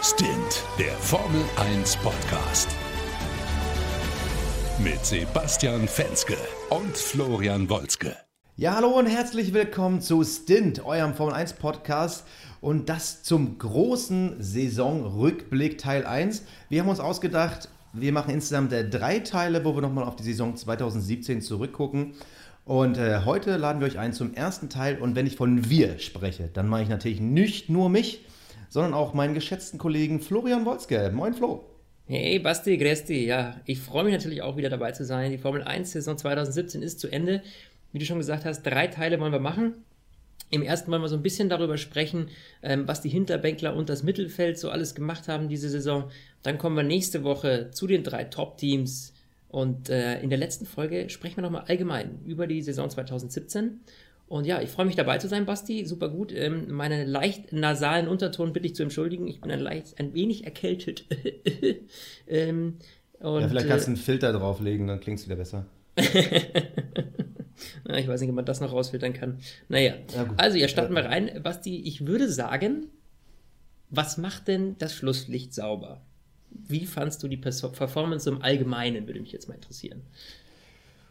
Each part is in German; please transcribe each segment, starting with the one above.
Stint, der Formel 1 Podcast. Mit Sebastian Fenske und Florian Wolzke. Ja, hallo und herzlich willkommen zu Stint, eurem Formel 1 Podcast. Und das zum großen Saisonrückblick Teil 1. Wir haben uns ausgedacht, wir machen insgesamt äh, drei Teile, wo wir nochmal auf die Saison 2017 zurückgucken. Und äh, heute laden wir euch ein zum ersten Teil. Und wenn ich von wir spreche, dann mache ich natürlich nicht nur mich, sondern auch meinen geschätzten Kollegen Florian Wolzke. Moin Flo. Hey Basti, Gresti. Ja, ich freue mich natürlich auch wieder dabei zu sein. Die Formel 1 Saison 2017 ist zu Ende. Wie du schon gesagt hast, drei Teile wollen wir machen. Im ersten wollen wir so ein bisschen darüber sprechen, ähm, was die Hinterbänkler und das Mittelfeld so alles gemacht haben diese Saison. Dann kommen wir nächste Woche zu den drei Top-Teams. Und äh, in der letzten Folge sprechen wir nochmal allgemein über die Saison 2017. Und ja, ich freue mich dabei zu sein, Basti. Super gut. Ähm, meine leicht nasalen Unterton bitte ich zu entschuldigen. Ich bin ein, leicht, ein wenig erkältet. ähm, und, ja, vielleicht kannst du einen Filter drauflegen, dann klingt es wieder besser. Na, ich weiß nicht, ob man das noch rausfiltern kann. Naja, ja, also ja, starten wir rein. Basti, ich würde sagen, was macht denn das Schlusslicht sauber? Wie fandst du die Performance im Allgemeinen, würde mich jetzt mal interessieren.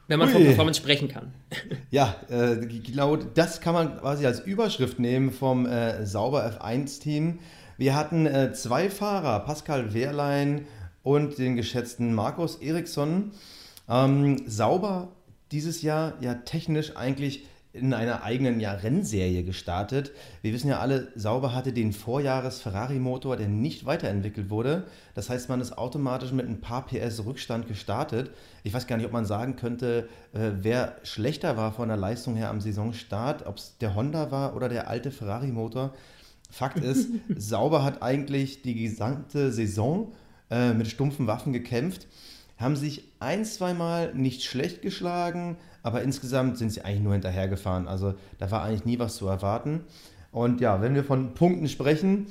Wenn man Ui. von Performance sprechen kann. Ja, äh, genau das kann man quasi als Überschrift nehmen vom äh, Sauber F1-Team. Wir hatten äh, zwei Fahrer, Pascal Wehrlein und den geschätzten Markus Eriksson. Ähm, Sauber dieses Jahr ja technisch eigentlich in einer eigenen ja, Rennserie gestartet. Wir wissen ja alle, Sauber hatte den Vorjahres-Ferrari-Motor, der nicht weiterentwickelt wurde. Das heißt, man ist automatisch mit ein paar PS Rückstand gestartet. Ich weiß gar nicht, ob man sagen könnte, äh, wer schlechter war von der Leistung her am Saisonstart, ob es der Honda war oder der alte Ferrari-Motor. Fakt ist, Sauber hat eigentlich die gesamte Saison äh, mit stumpfen Waffen gekämpft haben sich ein, zweimal nicht schlecht geschlagen, aber insgesamt sind sie eigentlich nur hinterhergefahren. Also da war eigentlich nie was zu erwarten. Und ja, wenn wir von Punkten sprechen,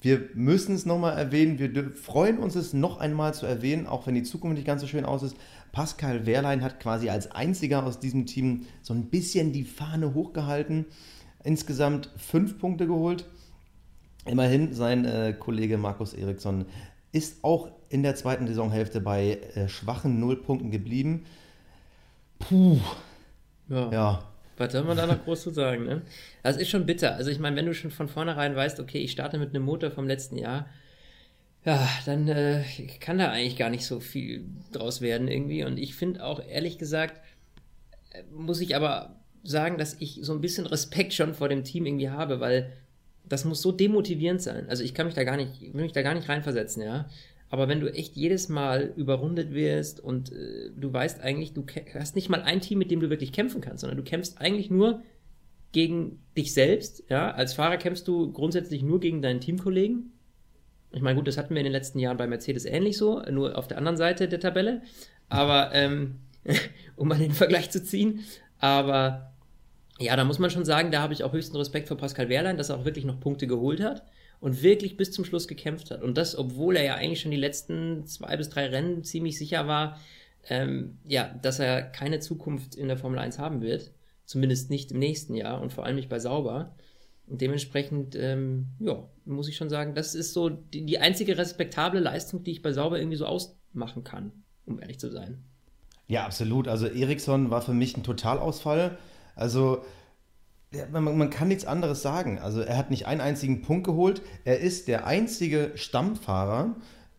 wir müssen es nochmal erwähnen, wir freuen uns es noch einmal zu erwähnen, auch wenn die Zukunft nicht ganz so schön aus ist. Pascal Wehrlein hat quasi als einziger aus diesem Team so ein bisschen die Fahne hochgehalten. Insgesamt fünf Punkte geholt. Immerhin sein äh, Kollege Markus Eriksson ist auch in der zweiten Saisonhälfte bei äh, schwachen Nullpunkten geblieben. Puh. Ja. ja. Was soll man da noch groß zu sagen, ne? Das ist schon bitter. Also ich meine, wenn du schon von vornherein weißt, okay, ich starte mit einem Motor vom letzten Jahr, ja, dann äh, kann da eigentlich gar nicht so viel draus werden irgendwie. Und ich finde auch, ehrlich gesagt, äh, muss ich aber sagen, dass ich so ein bisschen Respekt schon vor dem Team irgendwie habe, weil das muss so demotivierend sein. Also ich kann mich da gar nicht, will mich da gar nicht reinversetzen, ja. Aber wenn du echt jedes Mal überrundet wirst und äh, du weißt eigentlich, du hast nicht mal ein Team, mit dem du wirklich kämpfen kannst, sondern du kämpfst eigentlich nur gegen dich selbst, ja. Als Fahrer kämpfst du grundsätzlich nur gegen deinen Teamkollegen. Ich meine, gut, das hatten wir in den letzten Jahren bei Mercedes ähnlich so, nur auf der anderen Seite der Tabelle. Aber, ähm, um mal den Vergleich zu ziehen. Aber ja, da muss man schon sagen, da habe ich auch höchsten Respekt vor Pascal Wehrlein, dass er auch wirklich noch Punkte geholt hat und wirklich bis zum Schluss gekämpft hat. Und das, obwohl er ja eigentlich schon die letzten zwei bis drei Rennen ziemlich sicher war, ähm, ja, dass er keine Zukunft in der Formel 1 haben wird. Zumindest nicht im nächsten Jahr und vor allem nicht bei Sauber. Und dementsprechend, ähm, ja, muss ich schon sagen, das ist so die, die einzige respektable Leistung, die ich bei Sauber irgendwie so ausmachen kann, um ehrlich zu sein. Ja, absolut. Also Eriksson war für mich ein Totalausfall. Also man, man, kann nichts anderes sagen. Also er hat nicht einen einzigen Punkt geholt. Er ist der einzige Stammfahrer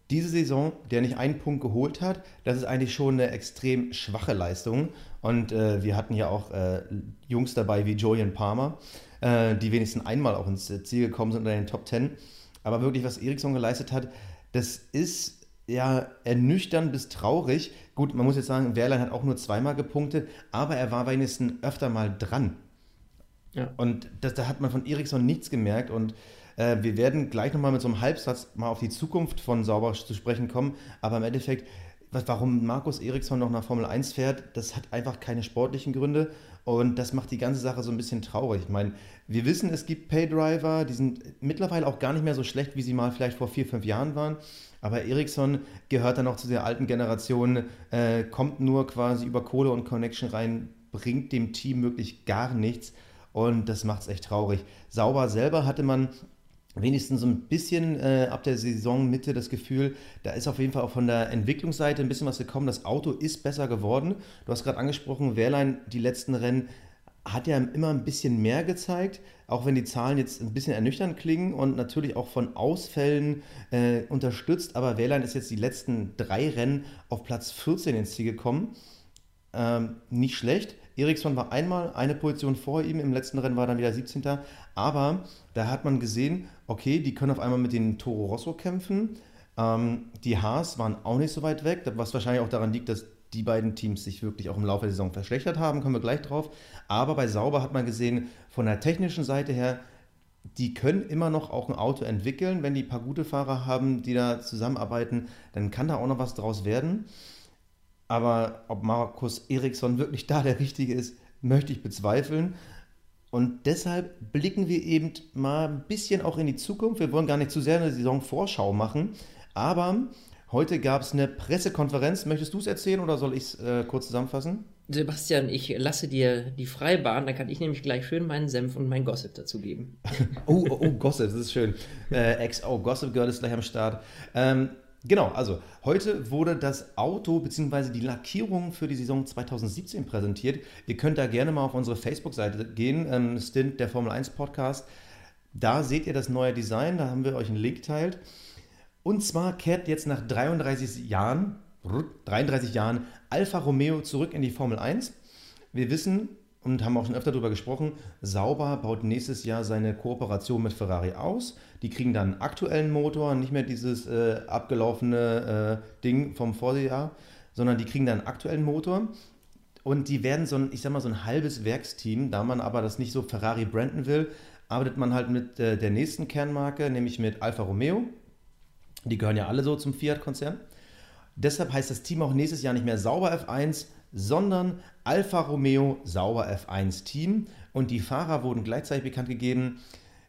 diese Saison, der nicht einen Punkt geholt hat. Das ist eigentlich schon eine extrem schwache Leistung. Und äh, wir hatten ja auch äh, Jungs dabei wie Julian Palmer, äh, die wenigstens einmal auch ins Ziel gekommen sind unter den Top Ten. Aber wirklich, was Eriksson geleistet hat, das ist ja ernüchternd bis traurig. Gut, man muss jetzt sagen, Wehrlein hat auch nur zweimal gepunktet, aber er war wenigstens öfter mal dran. Ja. Und das, da hat man von Eriksson nichts gemerkt und äh, wir werden gleich nochmal mit so einem Halbsatz mal auf die Zukunft von Sauber zu sprechen kommen, aber im Endeffekt, was, warum Markus Eriksson noch nach Formel 1 fährt, das hat einfach keine sportlichen Gründe und das macht die ganze Sache so ein bisschen traurig. Ich meine, wir wissen, es gibt Paydriver, die sind mittlerweile auch gar nicht mehr so schlecht, wie sie mal vielleicht vor vier, fünf Jahren waren. Aber Ericsson gehört dann noch zu der alten Generation, äh, kommt nur quasi über Kohle und Connection rein, bringt dem Team wirklich gar nichts. Und das macht es echt traurig. Sauber selber hatte man wenigstens so ein bisschen äh, ab der Saisonmitte das Gefühl, da ist auf jeden Fall auch von der Entwicklungsseite ein bisschen was gekommen. Das Auto ist besser geworden. Du hast gerade angesprochen, Wehrlein die letzten Rennen hat ja immer ein bisschen mehr gezeigt, auch wenn die Zahlen jetzt ein bisschen ernüchternd klingen und natürlich auch von Ausfällen äh, unterstützt. Aber Wehrlein ist jetzt die letzten drei Rennen auf Platz 14 ins Ziel gekommen. Ähm, nicht schlecht. Eriksson war einmal eine Position vor ihm, im letzten Rennen war dann wieder 17. Aber da hat man gesehen, okay, die können auf einmal mit den Toro Rosso kämpfen. Ähm, die Haas waren auch nicht so weit weg, was wahrscheinlich auch daran liegt, dass die beiden Teams sich wirklich auch im Laufe der Saison verschlechtert haben, kommen wir gleich drauf. Aber bei Sauber hat man gesehen, von der technischen Seite her, die können immer noch auch ein Auto entwickeln. Wenn die ein paar gute Fahrer haben, die da zusammenarbeiten, dann kann da auch noch was draus werden. Aber ob Markus Eriksson wirklich da der Richtige ist, möchte ich bezweifeln. Und deshalb blicken wir eben mal ein bisschen auch in die Zukunft. Wir wollen gar nicht zu sehr eine Saisonvorschau machen, aber heute gab es eine Pressekonferenz. Möchtest du es erzählen oder soll ich es äh, kurz zusammenfassen? Sebastian, ich lasse dir die Freibahn, dann kann ich nämlich gleich schön meinen Senf und mein Gossip dazu geben. oh, oh, oh, Gossip, das ist schön. Äh, XO, Gossip Girl ist gleich am Start. Ähm, Genau, also heute wurde das Auto bzw. die Lackierung für die Saison 2017 präsentiert. Ihr könnt da gerne mal auf unsere Facebook-Seite gehen, ähm, Stint der Formel 1 Podcast. Da seht ihr das neue Design, da haben wir euch einen Link teilt. Und zwar kehrt jetzt nach 33 Jahren, 33 Jahren Alfa Romeo zurück in die Formel 1. Wir wissen, und haben auch schon öfter darüber gesprochen, Sauber baut nächstes Jahr seine Kooperation mit Ferrari aus. Die kriegen dann einen aktuellen Motor, nicht mehr dieses äh, abgelaufene äh, Ding vom Vorjahr, sondern die kriegen dann einen aktuellen Motor. Und die werden so ein, ich sag mal, so ein halbes Werksteam, da man aber das nicht so Ferrari branden will, arbeitet man halt mit äh, der nächsten Kernmarke, nämlich mit Alfa Romeo. Die gehören ja alle so zum Fiat-Konzern. Deshalb heißt das Team auch nächstes Jahr nicht mehr Sauber F1, sondern Alfa Romeo Sauber F1 Team. Und die Fahrer wurden gleichzeitig bekannt gegeben.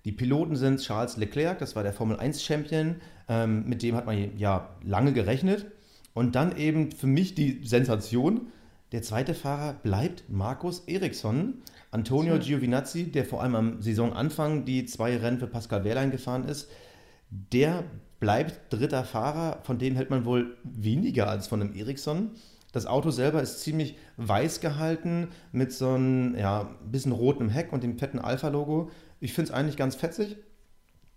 Die Piloten sind Charles Leclerc, das war der Formel 1 Champion, ähm, mit dem hat man ja lange gerechnet. Und dann eben für mich die Sensation, der zweite Fahrer bleibt Markus Eriksson. Antonio Giovinazzi, der vor allem am Saisonanfang die zwei Rennen für Pascal Wehrlein gefahren ist, der bleibt dritter Fahrer, von dem hält man wohl weniger als von einem Eriksson. Das Auto selber ist ziemlich weiß gehalten mit so einem ja, bisschen rotem Heck und dem fetten Alpha-Logo. Ich finde es eigentlich ganz fetzig.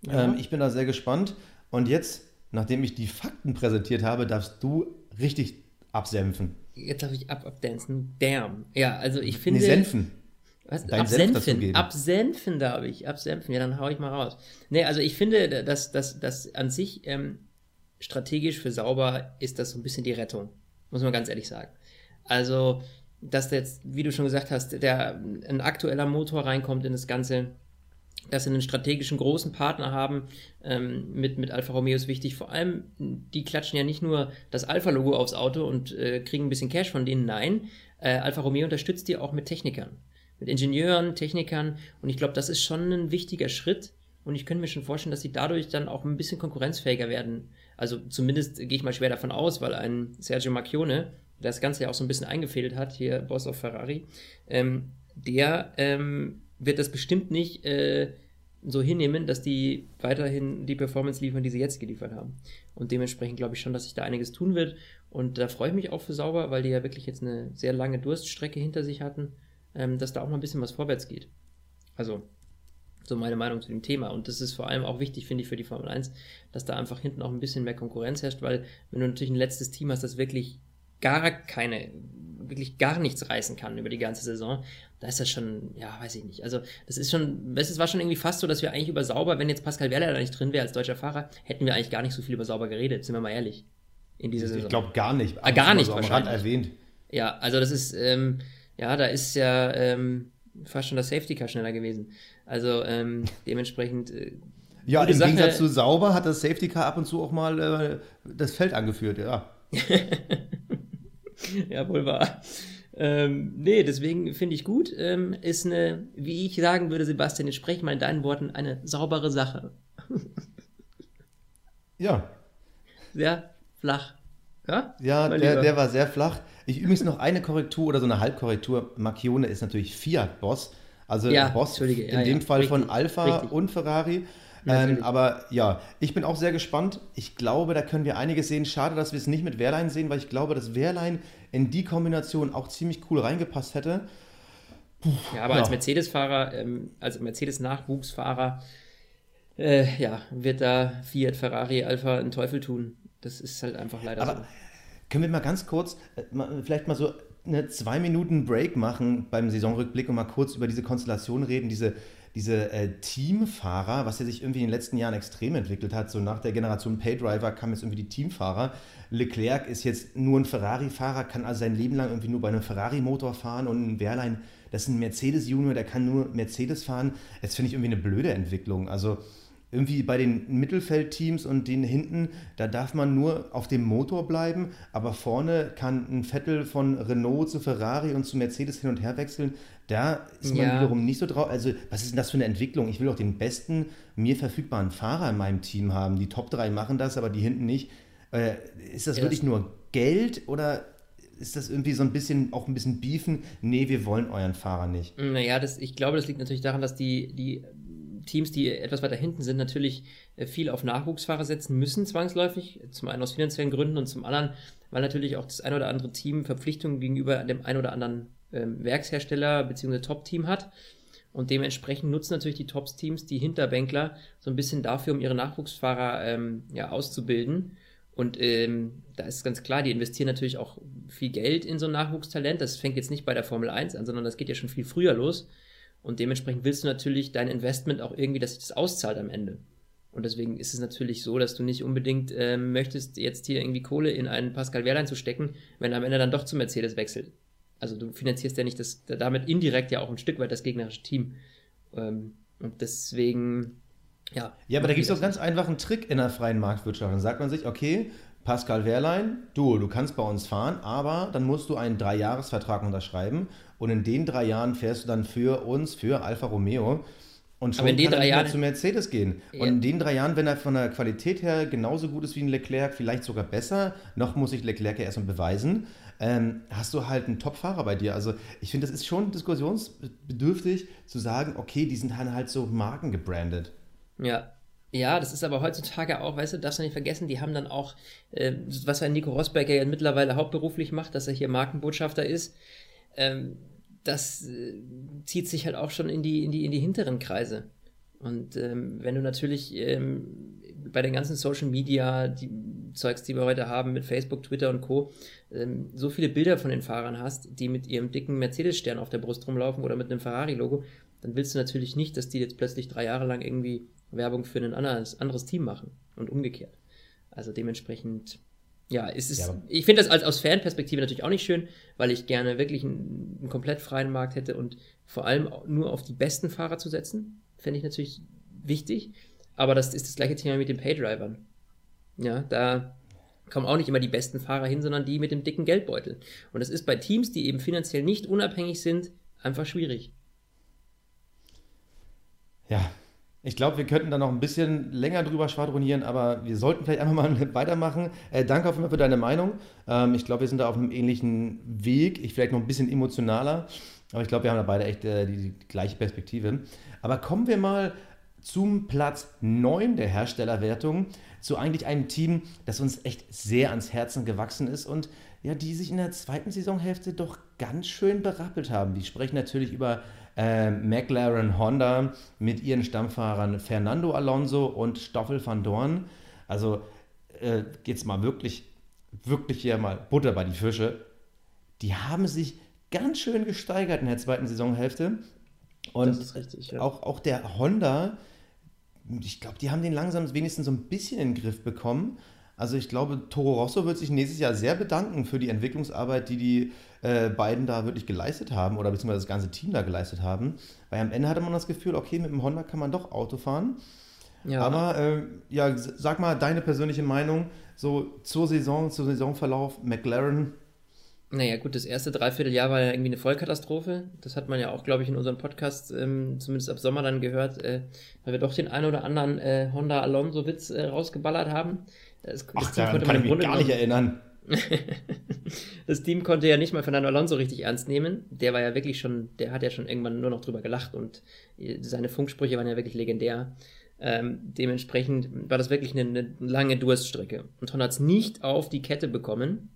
Ja. Ähm, ich bin da sehr gespannt. Und jetzt, nachdem ich die Fakten präsentiert habe, darfst du richtig absenfen. Jetzt darf ich ab abdancen. Damn. Ja, also ich finde. Nee, senfen. Was? Dein absenfen. Absenfen darf ich. Absenfen. Ja, dann hau ich mal raus. Nee, also ich finde, dass das an sich ähm, strategisch für sauber ist das so ein bisschen die Rettung muss man ganz ehrlich sagen. Also, dass jetzt, wie du schon gesagt hast, der, ein aktueller Motor reinkommt in das Ganze, dass sie einen strategischen großen Partner haben ähm, mit, mit Alfa Romeo ist wichtig. Vor allem, die klatschen ja nicht nur das Alfa-Logo aufs Auto und äh, kriegen ein bisschen Cash von denen. Nein, äh, Alfa Romeo unterstützt die auch mit Technikern, mit Ingenieuren, Technikern. Und ich glaube, das ist schon ein wichtiger Schritt. Und ich könnte mir schon vorstellen, dass sie dadurch dann auch ein bisschen konkurrenzfähiger werden also zumindest gehe ich mal schwer davon aus, weil ein Sergio Macchione, der das Ganze ja auch so ein bisschen eingefädelt hat, hier Boss of Ferrari, ähm, der ähm, wird das bestimmt nicht äh, so hinnehmen, dass die weiterhin die Performance liefern, die sie jetzt geliefert haben. Und dementsprechend glaube ich schon, dass sich da einiges tun wird. Und da freue ich mich auch für Sauber, weil die ja wirklich jetzt eine sehr lange Durststrecke hinter sich hatten, ähm, dass da auch mal ein bisschen was vorwärts geht. Also so meine Meinung zu dem Thema. Und das ist vor allem auch wichtig, finde ich, für die Formel 1, dass da einfach hinten auch ein bisschen mehr Konkurrenz herrscht, weil wenn du natürlich ein letztes Team hast, das wirklich gar keine, wirklich gar nichts reißen kann über die ganze Saison, da ist das schon, ja, weiß ich nicht. Also, das ist schon, es war schon irgendwie fast so, dass wir eigentlich über Sauber, wenn jetzt Pascal Wehrlein da nicht drin wäre als deutscher Fahrer, hätten wir eigentlich gar nicht so viel über Sauber geredet, sind wir mal ehrlich. In dieser Saison. Ich glaube gar nicht. Ah, gar nicht, so wahrscheinlich. erwähnt. Ja, also das ist, ähm, ja, da ist ja ähm, fast schon das Safety Car schneller gewesen. Also ähm, dementsprechend. Äh, ja, im Sache. Gegensatz zu sauber hat das Safety Car ab und zu auch mal äh, das Feld angeführt, ja. ja, wohl wahr. Ähm, nee, deswegen finde ich gut. Ähm, ist eine, wie ich sagen würde, Sebastian, jetzt spreche ich mal in deinen Worten, eine saubere Sache. ja. Sehr flach. Ja, ja der, der, war sehr flach. Ich übrigens noch eine Korrektur oder so eine Halbkorrektur. Marchione ist natürlich Fiat-Boss. Also ja, Boss in ja, dem ja, Fall richtig, von Alpha richtig. und Ferrari. Ähm, aber ja, ich bin auch sehr gespannt. Ich glaube, da können wir einiges sehen. Schade, dass wir es nicht mit Wehrlein sehen, weil ich glaube, dass Wehrlein in die Kombination auch ziemlich cool reingepasst hätte. Puh, ja, aber als Mercedes-Fahrer, ähm, als Mercedes-Nachwuchsfahrer, äh, ja, wird da Fiat, Ferrari, Alpha einen Teufel tun. Das ist halt einfach leider aber so. Können wir mal ganz kurz, äh, vielleicht mal so eine zwei Minuten Break machen beim Saisonrückblick und mal kurz über diese Konstellation reden, diese, diese äh, Teamfahrer, was ja sich irgendwie in den letzten Jahren extrem entwickelt hat. So nach der Generation Paydriver kamen jetzt irgendwie die Teamfahrer. Leclerc ist jetzt nur ein Ferrari-Fahrer, kann also sein Leben lang irgendwie nur bei einem Ferrari-Motor fahren und ein Wehrlein, das ist ein Mercedes-Junior, der kann nur Mercedes fahren. Das finde ich irgendwie eine blöde Entwicklung. Also irgendwie bei den Mittelfeldteams und den hinten, da darf man nur auf dem Motor bleiben, aber vorne kann ein Vettel von Renault zu Ferrari und zu Mercedes hin und her wechseln. Da ist man ja. wiederum nicht so drauf. Also, was ist denn das für eine Entwicklung? Ich will doch den besten mir verfügbaren Fahrer in meinem Team haben. Die Top 3 machen das, aber die hinten nicht. Äh, ist das ja, wirklich das nur Geld oder ist das irgendwie so ein bisschen auch ein bisschen beefen? Nee, wir wollen euren Fahrer nicht. Naja, das, ich glaube, das liegt natürlich daran, dass die, die Teams, die etwas weiter hinten sind, natürlich äh, viel auf Nachwuchsfahrer setzen müssen, zwangsläufig. Zum einen aus finanziellen Gründen und zum anderen, weil natürlich auch das ein oder andere Team Verpflichtungen gegenüber dem ein oder anderen ähm, Werkshersteller bzw. Top-Team hat. Und dementsprechend nutzen natürlich die Top-Teams die Hinterbänkler so ein bisschen dafür, um ihre Nachwuchsfahrer ähm, ja, auszubilden. Und ähm, da ist ganz klar, die investieren natürlich auch viel Geld in so ein Nachwuchstalent. Das fängt jetzt nicht bei der Formel 1 an, sondern das geht ja schon viel früher los. Und dementsprechend willst du natürlich dein Investment auch irgendwie, dass sich das auszahlt am Ende. Und deswegen ist es natürlich so, dass du nicht unbedingt äh, möchtest, jetzt hier irgendwie Kohle in einen Pascal Wehrlein zu stecken, wenn er am Ende dann doch zu Mercedes wechselt. Also du finanzierst ja nicht das, damit indirekt ja auch ein Stück weit das gegnerische Team. Ähm, und deswegen, ja. Ja, aber da gibt es einen ganz einfachen Trick in der freien Marktwirtschaft. Dann sagt man sich, okay, Pascal Wehrlein, du, du kannst bei uns fahren, aber dann musst du einen Dreijahresvertrag unterschreiben und in den drei Jahren fährst du dann für uns, für Alfa Romeo. Und schon aber in den kann drei Jahren zu Mercedes gehen. Ja. Und in den drei Jahren, wenn er von der Qualität her genauso gut ist wie ein Leclerc, vielleicht sogar besser, noch muss ich Leclerc ja erstmal beweisen, ähm, hast du halt einen Top-Fahrer bei dir. Also ich finde, das ist schon diskussionsbedürftig zu sagen, okay, die sind halt so Marken gebrandet. Ja, ja, das ist aber heutzutage auch, weißt du, darfst du nicht vergessen, die haben dann auch, äh, was ein Nico Rosberg ja mittlerweile hauptberuflich macht, dass er hier Markenbotschafter ist. Ähm, das äh, zieht sich halt auch schon in die, in die, in die hinteren Kreise. Und ähm, wenn du natürlich ähm, bei den ganzen Social Media, die Zeugs, die wir heute haben mit Facebook, Twitter und Co., ähm, so viele Bilder von den Fahrern hast, die mit ihrem dicken Mercedes-Stern auf der Brust rumlaufen oder mit einem Ferrari-Logo, dann willst du natürlich nicht, dass die jetzt plötzlich drei Jahre lang irgendwie Werbung für ein anderes, anderes Team machen und umgekehrt. Also dementsprechend ja, es ist, ja, ich finde das als, aus Fanperspektive natürlich auch nicht schön, weil ich gerne wirklich einen, einen, komplett freien Markt hätte und vor allem nur auf die besten Fahrer zu setzen, fände ich natürlich wichtig. Aber das ist das gleiche Thema mit den Paydrivern. Ja, da kommen auch nicht immer die besten Fahrer hin, sondern die mit dem dicken Geldbeutel. Und das ist bei Teams, die eben finanziell nicht unabhängig sind, einfach schwierig. Ja, ich glaube, wir könnten da noch ein bisschen länger drüber schwadronieren, aber wir sollten vielleicht einfach mal weitermachen. Äh, danke auf jeden Fall für deine Meinung. Ähm, ich glaube, wir sind da auf einem ähnlichen Weg. Ich vielleicht noch ein bisschen emotionaler, aber ich glaube, wir haben da beide echt äh, die, die, gleiche Perspektive. Aber kommen wir mal zum Platz 9 der Herstellerwertung, zu eigentlich einem Team, das uns echt sehr ans Herzen gewachsen ist und ja, die sich in der zweiten Saisonhälfte doch ganz schön berappelt haben. Die sprechen natürlich über äh, McLaren Honda mit ihren Stammfahrern Fernando Alonso und Stoffel van Dorn. Also äh, geht's mal wirklich, wirklich hier mal Butter bei die Fische. Die haben sich ganz schön gesteigert in der zweiten Saisonhälfte. Und richtig, ja. auch, auch der Honda, ich glaube, die haben den langsam wenigstens so ein bisschen in den Griff bekommen. Also ich glaube, Toro Rosso wird sich nächstes Jahr sehr bedanken für die Entwicklungsarbeit, die die äh, beiden da wirklich geleistet haben oder beziehungsweise das ganze Team da geleistet haben. Weil am Ende hatte man das Gefühl, okay, mit dem Honda kann man doch Auto fahren. Ja. Aber äh, ja, sag mal deine persönliche Meinung so zur Saison, zum Saisonverlauf McLaren. Naja, gut, das erste Dreivierteljahr war ja irgendwie eine Vollkatastrophe. Das hat man ja auch, glaube ich, in unserem Podcast ähm, zumindest ab Sommer dann gehört, äh, weil wir doch den einen oder anderen äh, Honda Alonso-Witz äh, rausgeballert haben. Das, Ach, das Team konnte man im Grunde gar nicht erinnern. das Team konnte ja nicht mal Fernando Alonso richtig ernst nehmen. Der war ja wirklich schon, der hat ja schon irgendwann nur noch drüber gelacht und seine Funksprüche waren ja wirklich legendär. Ähm, dementsprechend war das wirklich eine, eine lange Durststrecke. Und Honda hat es nicht auf die Kette bekommen.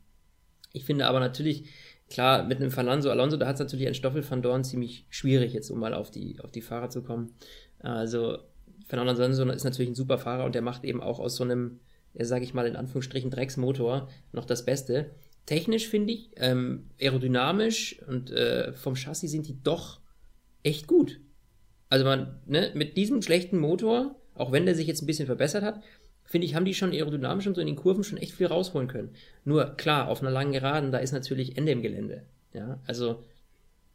Ich finde aber natürlich, klar, mit einem Fernando Alonso, da hat es natürlich ein Stoffel van Dorn ziemlich schwierig, jetzt um mal auf die, auf die Fahrer zu kommen. Also, Fernando Alonso ist natürlich ein super Fahrer und der macht eben auch aus so einem, sage ich mal in Anführungsstrichen, Drecksmotor noch das Beste. Technisch finde ich, ähm, aerodynamisch und äh, vom Chassis sind die doch echt gut. Also man, ne, mit diesem schlechten Motor, auch wenn der sich jetzt ein bisschen verbessert hat, finde ich, haben die schon aerodynamisch und so in den Kurven schon echt viel rausholen können. Nur, klar, auf einer langen Geraden, da ist natürlich Ende im Gelände. Ja, also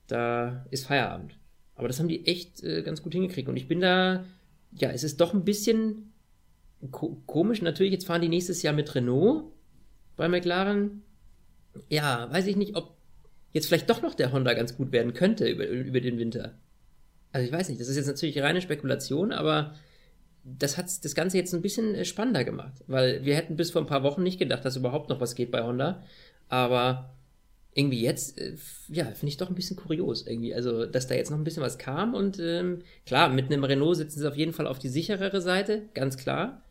da ist Feierabend. Aber das haben die echt äh, ganz gut hingekriegt. Und ich bin da, ja, es ist doch ein bisschen ko komisch. Natürlich, jetzt fahren die nächstes Jahr mit Renault bei McLaren. Ja, weiß ich nicht, ob jetzt vielleicht doch noch der Honda ganz gut werden könnte über, über den Winter. Also ich weiß nicht, das ist jetzt natürlich reine Spekulation, aber das hat das Ganze jetzt ein bisschen äh, spannender gemacht, weil wir hätten bis vor ein paar Wochen nicht gedacht, dass überhaupt noch was geht bei Honda, aber irgendwie jetzt, äh, ja, finde ich doch ein bisschen kurios irgendwie, also dass da jetzt noch ein bisschen was kam und ähm, klar, mit einem Renault sitzen sie auf jeden Fall auf die sicherere Seite, ganz klar,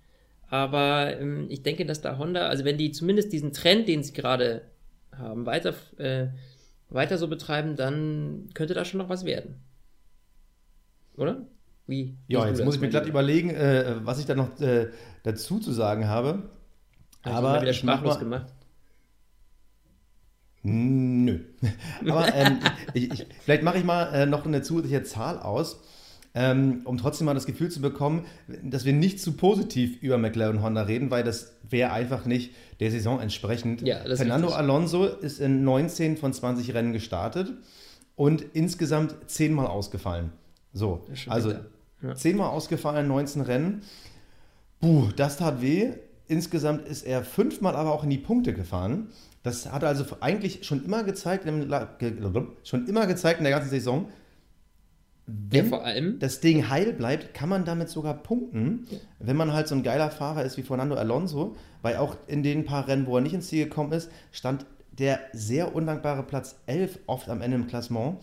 aber ähm, ich denke, dass da Honda, also wenn die zumindest diesen Trend, den sie gerade haben, weiter, äh, weiter so betreiben, dann könnte da schon noch was werden. Oder? Wie? Ja, jetzt muss ich mir glatt überlegen, äh, was ich da noch äh, dazu zu sagen habe. Hast Aber du wieder sprachlos gemacht. Nö. Aber ähm, ich, ich, vielleicht mache ich mal äh, noch eine zusätzliche Zahl aus, ähm, um trotzdem mal das Gefühl zu bekommen, dass wir nicht zu positiv über McLaren Honda reden, weil das wäre einfach nicht der Saison entsprechend. Ja, Fernando ist Alonso ist in 19 von 20 Rennen gestartet und insgesamt zehnmal ausgefallen. So, also ja. zehnmal ausgefallen, 19 Rennen. Puh, das tat weh. Insgesamt ist er fünfmal aber auch in die Punkte gefahren. Das hat also eigentlich schon immer gezeigt, schon immer gezeigt in der ganzen Saison, wenn ja, vor allem. das Ding heil bleibt, kann man damit sogar punkten, ja. wenn man halt so ein geiler Fahrer ist wie Fernando Alonso, weil auch in den paar Rennen, wo er nicht ins Ziel gekommen ist, stand der sehr undankbare Platz 11 oft am Ende im Klassement.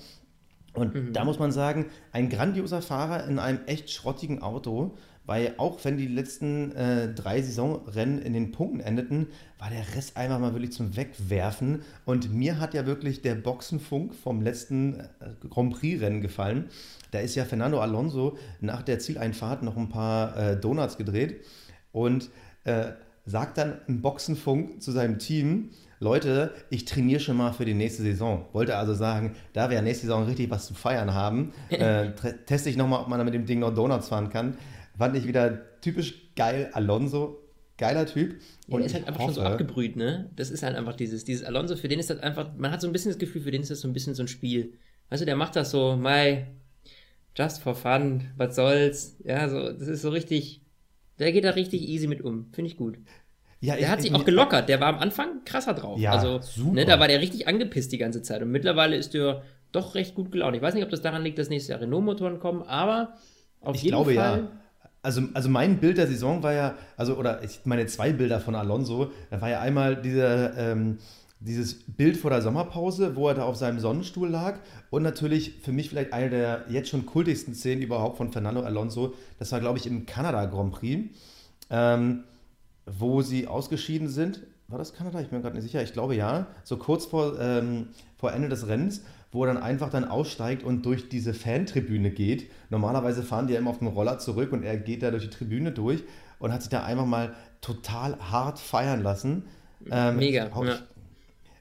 Und mhm. da muss man sagen, ein grandioser Fahrer in einem echt schrottigen Auto, weil auch wenn die letzten äh, drei Saisonrennen in den Punkten endeten, war der Rest einfach mal wirklich zum Wegwerfen. Und mir hat ja wirklich der Boxenfunk vom letzten äh, Grand Prix-Rennen gefallen. Da ist ja Fernando Alonso nach der Zieleinfahrt noch ein paar äh, Donuts gedreht und äh, sagt dann im Boxenfunk zu seinem Team, Leute, ich trainiere schon mal für die nächste Saison. Wollte also sagen, da wir nächste Saison richtig was zu feiern haben, äh, teste ich nochmal, ob man mit dem Ding noch Donuts fahren kann. Fand ich wieder typisch geil. Alonso, geiler Typ. Ja, und der ist halt einfach hoffe, schon so abgebrüht, ne? Das ist halt einfach dieses, dieses Alonso, für den ist das einfach, man hat so ein bisschen das Gefühl, für den ist das so ein bisschen so ein Spiel. Weißt du, der macht das so, my, just for fun, was soll's. Ja, so, das ist so richtig, der geht da richtig easy mit um. Finde ich gut. Ja, der ich, hat sich auch gelockert. Der war am Anfang krasser drauf. Ja, also, super. Ne, da war der richtig angepisst die ganze Zeit. Und mittlerweile ist der doch recht gut gelaunt. Ich weiß nicht, ob das daran liegt, dass nächstes Jahr Renault-Motoren kommen, aber auf ich jeden glaube, Fall. Ja. Also, also mein Bild der Saison war ja, also, oder ich meine zwei Bilder von Alonso, da war ja einmal diese, ähm, dieses Bild vor der Sommerpause, wo er da auf seinem Sonnenstuhl lag und natürlich für mich vielleicht eine der jetzt schon kultigsten Szenen überhaupt von Fernando Alonso, das war glaube ich im Kanada Grand Prix. Ähm, wo sie ausgeschieden sind. War das Kanada? Ich bin mir gerade nicht sicher. Ich glaube ja. So kurz vor, ähm, vor Ende des Rennens, wo er dann einfach dann aussteigt und durch diese Fantribüne geht. Normalerweise fahren die ja immer auf dem Roller zurück und er geht da durch die Tribüne durch und hat sich da einfach mal total hart feiern lassen. Ähm, Mega. Ja.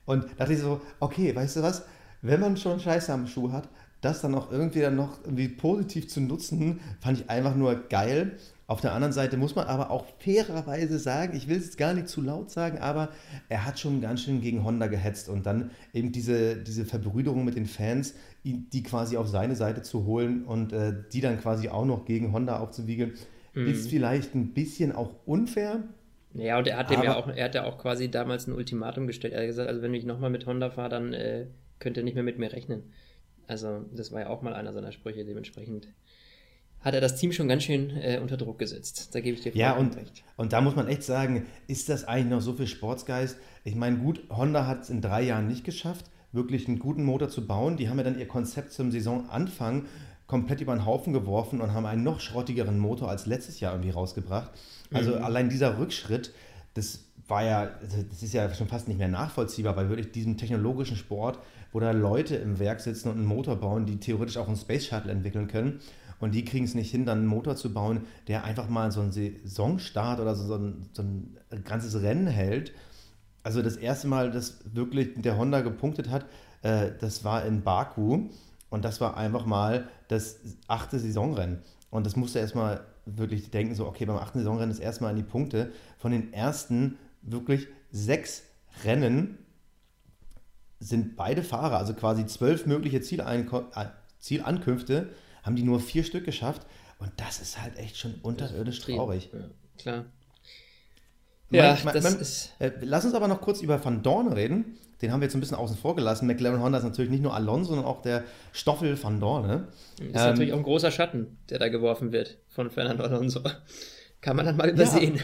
Und dachte ich so, okay, weißt du was? Wenn man schon Scheiße am Schuh hat, das dann auch irgendwie dann noch irgendwie positiv zu nutzen, fand ich einfach nur geil. Auf der anderen Seite muss man aber auch fairerweise sagen, ich will es jetzt gar nicht zu laut sagen, aber er hat schon ganz schön gegen Honda gehetzt und dann eben diese, diese Verbrüderung mit den Fans, die quasi auf seine Seite zu holen und äh, die dann quasi auch noch gegen Honda aufzuwiegeln, mhm. ist vielleicht ein bisschen auch unfair. Ja, und er hat dem ja auch, er hat ja auch quasi damals ein Ultimatum gestellt. Er hat gesagt, also wenn ich nochmal mit Honda fahre, dann äh, könnt ihr nicht mehr mit mir rechnen. Also, das war ja auch mal einer seiner Sprüche, dementsprechend hat er das Team schon ganz schön äh, unter Druck gesetzt. Da gebe ich dir ja, und, recht. Und da muss man echt sagen, ist das eigentlich noch so viel Sportsgeist? Ich meine, gut, Honda hat es in drei Jahren nicht geschafft, wirklich einen guten Motor zu bauen. Die haben ja dann ihr Konzept zum Saisonanfang komplett über den Haufen geworfen und haben einen noch schrottigeren Motor als letztes Jahr irgendwie rausgebracht. Also mhm. allein dieser Rückschritt, das war ja, das ist ja schon fast nicht mehr nachvollziehbar, bei wirklich diesem technologischen Sport, wo da Leute im Werk sitzen und einen Motor bauen, die theoretisch auch einen Space Shuttle entwickeln können. Und die kriegen es nicht hin, dann einen Motor zu bauen, der einfach mal so einen Saisonstart oder so, ein, so ein ganzes Rennen hält. Also das erste Mal, dass wirklich der Honda gepunktet hat, äh, das war in Baku. Und das war einfach mal das achte Saisonrennen. Und das musste erstmal wirklich denken, so, okay, beim achten Saisonrennen ist erstmal an die Punkte. Von den ersten wirklich sechs Rennen sind beide Fahrer, also quasi zwölf mögliche äh, Zielankünfte, haben die nur vier Stück geschafft. Und das ist halt echt schon unterirdisch traurig. Ja, klar. Ja, man, das man, ist. Äh, lass uns aber noch kurz über Van Dorn reden. Den haben wir jetzt ein bisschen außen vor gelassen. McLaren Honda ist natürlich nicht nur Alonso, sondern auch der Stoffel Van Dorn. Ist ähm, natürlich auch ein großer Schatten, der da geworfen wird von Fernando Alonso. Kann man dann mal übersehen. Ja.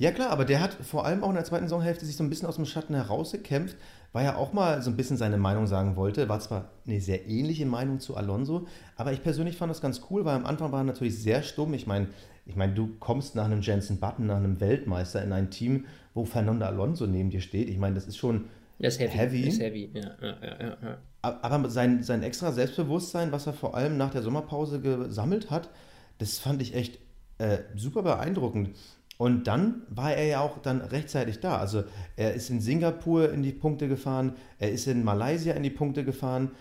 Ja klar, aber der hat vor allem auch in der zweiten Saisonhälfte sich so ein bisschen aus dem Schatten herausgekämpft, weil er auch mal so ein bisschen seine Meinung sagen wollte. War zwar eine sehr ähnliche Meinung zu Alonso, aber ich persönlich fand das ganz cool, weil am Anfang war er natürlich sehr stumm. Ich meine, ich meine, du kommst nach einem Jensen Button, nach einem Weltmeister in ein Team, wo Fernando Alonso neben dir steht. Ich meine, das ist schon das ist heavy. heavy. Ist heavy. Ja, ja, ja, ja. Aber sein, sein extra Selbstbewusstsein, was er vor allem nach der Sommerpause gesammelt hat, das fand ich echt äh, super beeindruckend. Und dann war er ja auch dann rechtzeitig da. Also er ist in Singapur in die Punkte gefahren, er ist in Malaysia in die Punkte gefahren.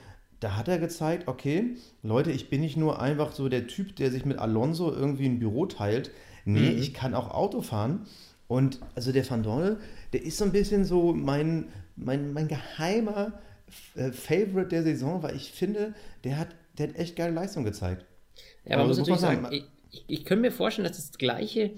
Da hat er gezeigt, okay, Leute, ich bin nicht nur einfach so der Typ, der sich mit Alonso irgendwie ein Büro teilt. Nee, mhm. ich kann auch Auto fahren. Und also der Van Dornel, der ist so ein bisschen so mein, mein, mein geheimer äh, Favorite der Saison, weil ich finde, der hat, der hat echt geile Leistung gezeigt. Ja, aber also, muss natürlich sagen, sagen ich, ich, ich könnte mir vorstellen, dass das Gleiche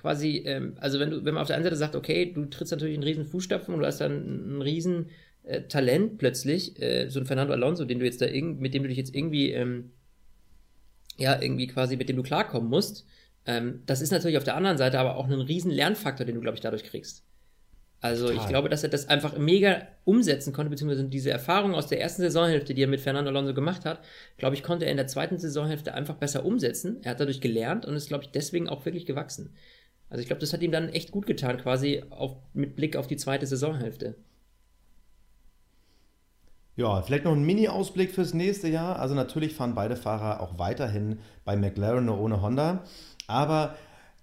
quasi, ähm, also wenn du, wenn man auf der einen Seite sagt, okay, du trittst natürlich in riesen Fußstapfen und du hast dann ein riesen äh, Talent plötzlich, äh, so ein Fernando Alonso, den du jetzt da irgend, mit dem du dich jetzt irgendwie, ähm, ja, irgendwie quasi, mit dem du klarkommen musst. Ähm, das ist natürlich auf der anderen Seite aber auch ein riesen Lernfaktor, den du, glaube ich, dadurch kriegst. Also Total. ich glaube, dass er das einfach mega umsetzen konnte, beziehungsweise diese Erfahrung aus der ersten Saisonhälfte, die er mit Fernando Alonso gemacht hat, glaube ich, konnte er in der zweiten Saisonhälfte einfach besser umsetzen. Er hat dadurch gelernt und ist, glaube ich, deswegen auch wirklich gewachsen. Also ich glaube, das hat ihm dann echt gut getan, quasi auf, mit Blick auf die zweite Saisonhälfte. Ja, vielleicht noch ein Mini-Ausblick fürs nächste Jahr. Also natürlich fahren beide Fahrer auch weiterhin bei McLaren nur ohne Honda. Aber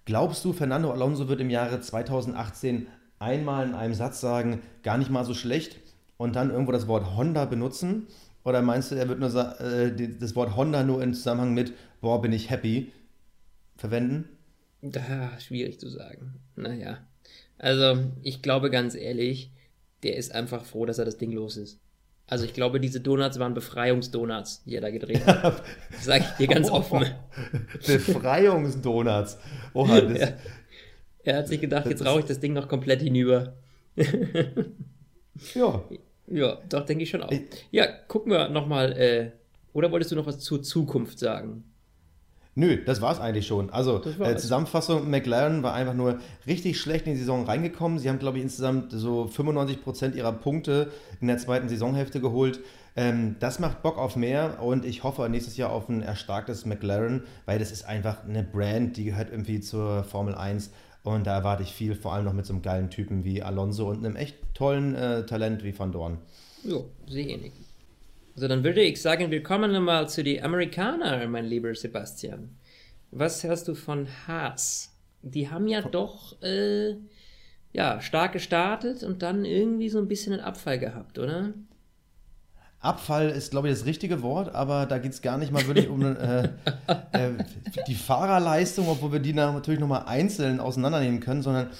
glaubst du, Fernando Alonso wird im Jahre 2018 einmal in einem Satz sagen, gar nicht mal so schlecht und dann irgendwo das Wort Honda benutzen? Oder meinst du, er wird nur äh, das Wort Honda nur im Zusammenhang mit, boah, bin ich happy verwenden? Da, schwierig zu sagen. Naja. Also, ich glaube ganz ehrlich, der ist einfach froh, dass er das Ding los ist. Also ich glaube, diese Donuts waren Befreiungsdonuts, die er da gedreht hat. Das sage ich dir ganz oh, offen. Befreiungsdonuts. Oha, das, ja. Er hat sich gedacht, jetzt rauche ich das Ding noch komplett hinüber. ja. Ja, doch, denke ich schon auch. Ja, gucken wir nochmal. Äh, oder wolltest du noch was zur Zukunft sagen? Nö, das war es eigentlich schon. Also äh, Zusammenfassung, McLaren war einfach nur richtig schlecht in die Saison reingekommen. Sie haben, glaube ich, insgesamt so 95 Prozent ihrer Punkte in der zweiten Saisonhälfte geholt. Ähm, das macht Bock auf mehr und ich hoffe nächstes Jahr auf ein erstarktes McLaren, weil das ist einfach eine Brand, die gehört irgendwie zur Formel 1 und da erwarte ich viel, vor allem noch mit so einem geilen Typen wie Alonso und einem echt tollen äh, Talent wie Van Dorn. Jo, sehe ich nicht. Also dann würde ich sagen, wir kommen mal zu den Amerikanern, mein lieber Sebastian. Was hörst du von Haas? Die haben ja doch äh, ja, stark gestartet und dann irgendwie so ein bisschen einen Abfall gehabt, oder? Abfall ist, glaube ich, das richtige Wort, aber da geht es gar nicht mal wirklich um äh, äh, die Fahrerleistung, obwohl wir die natürlich nochmal einzeln auseinandernehmen können, sondern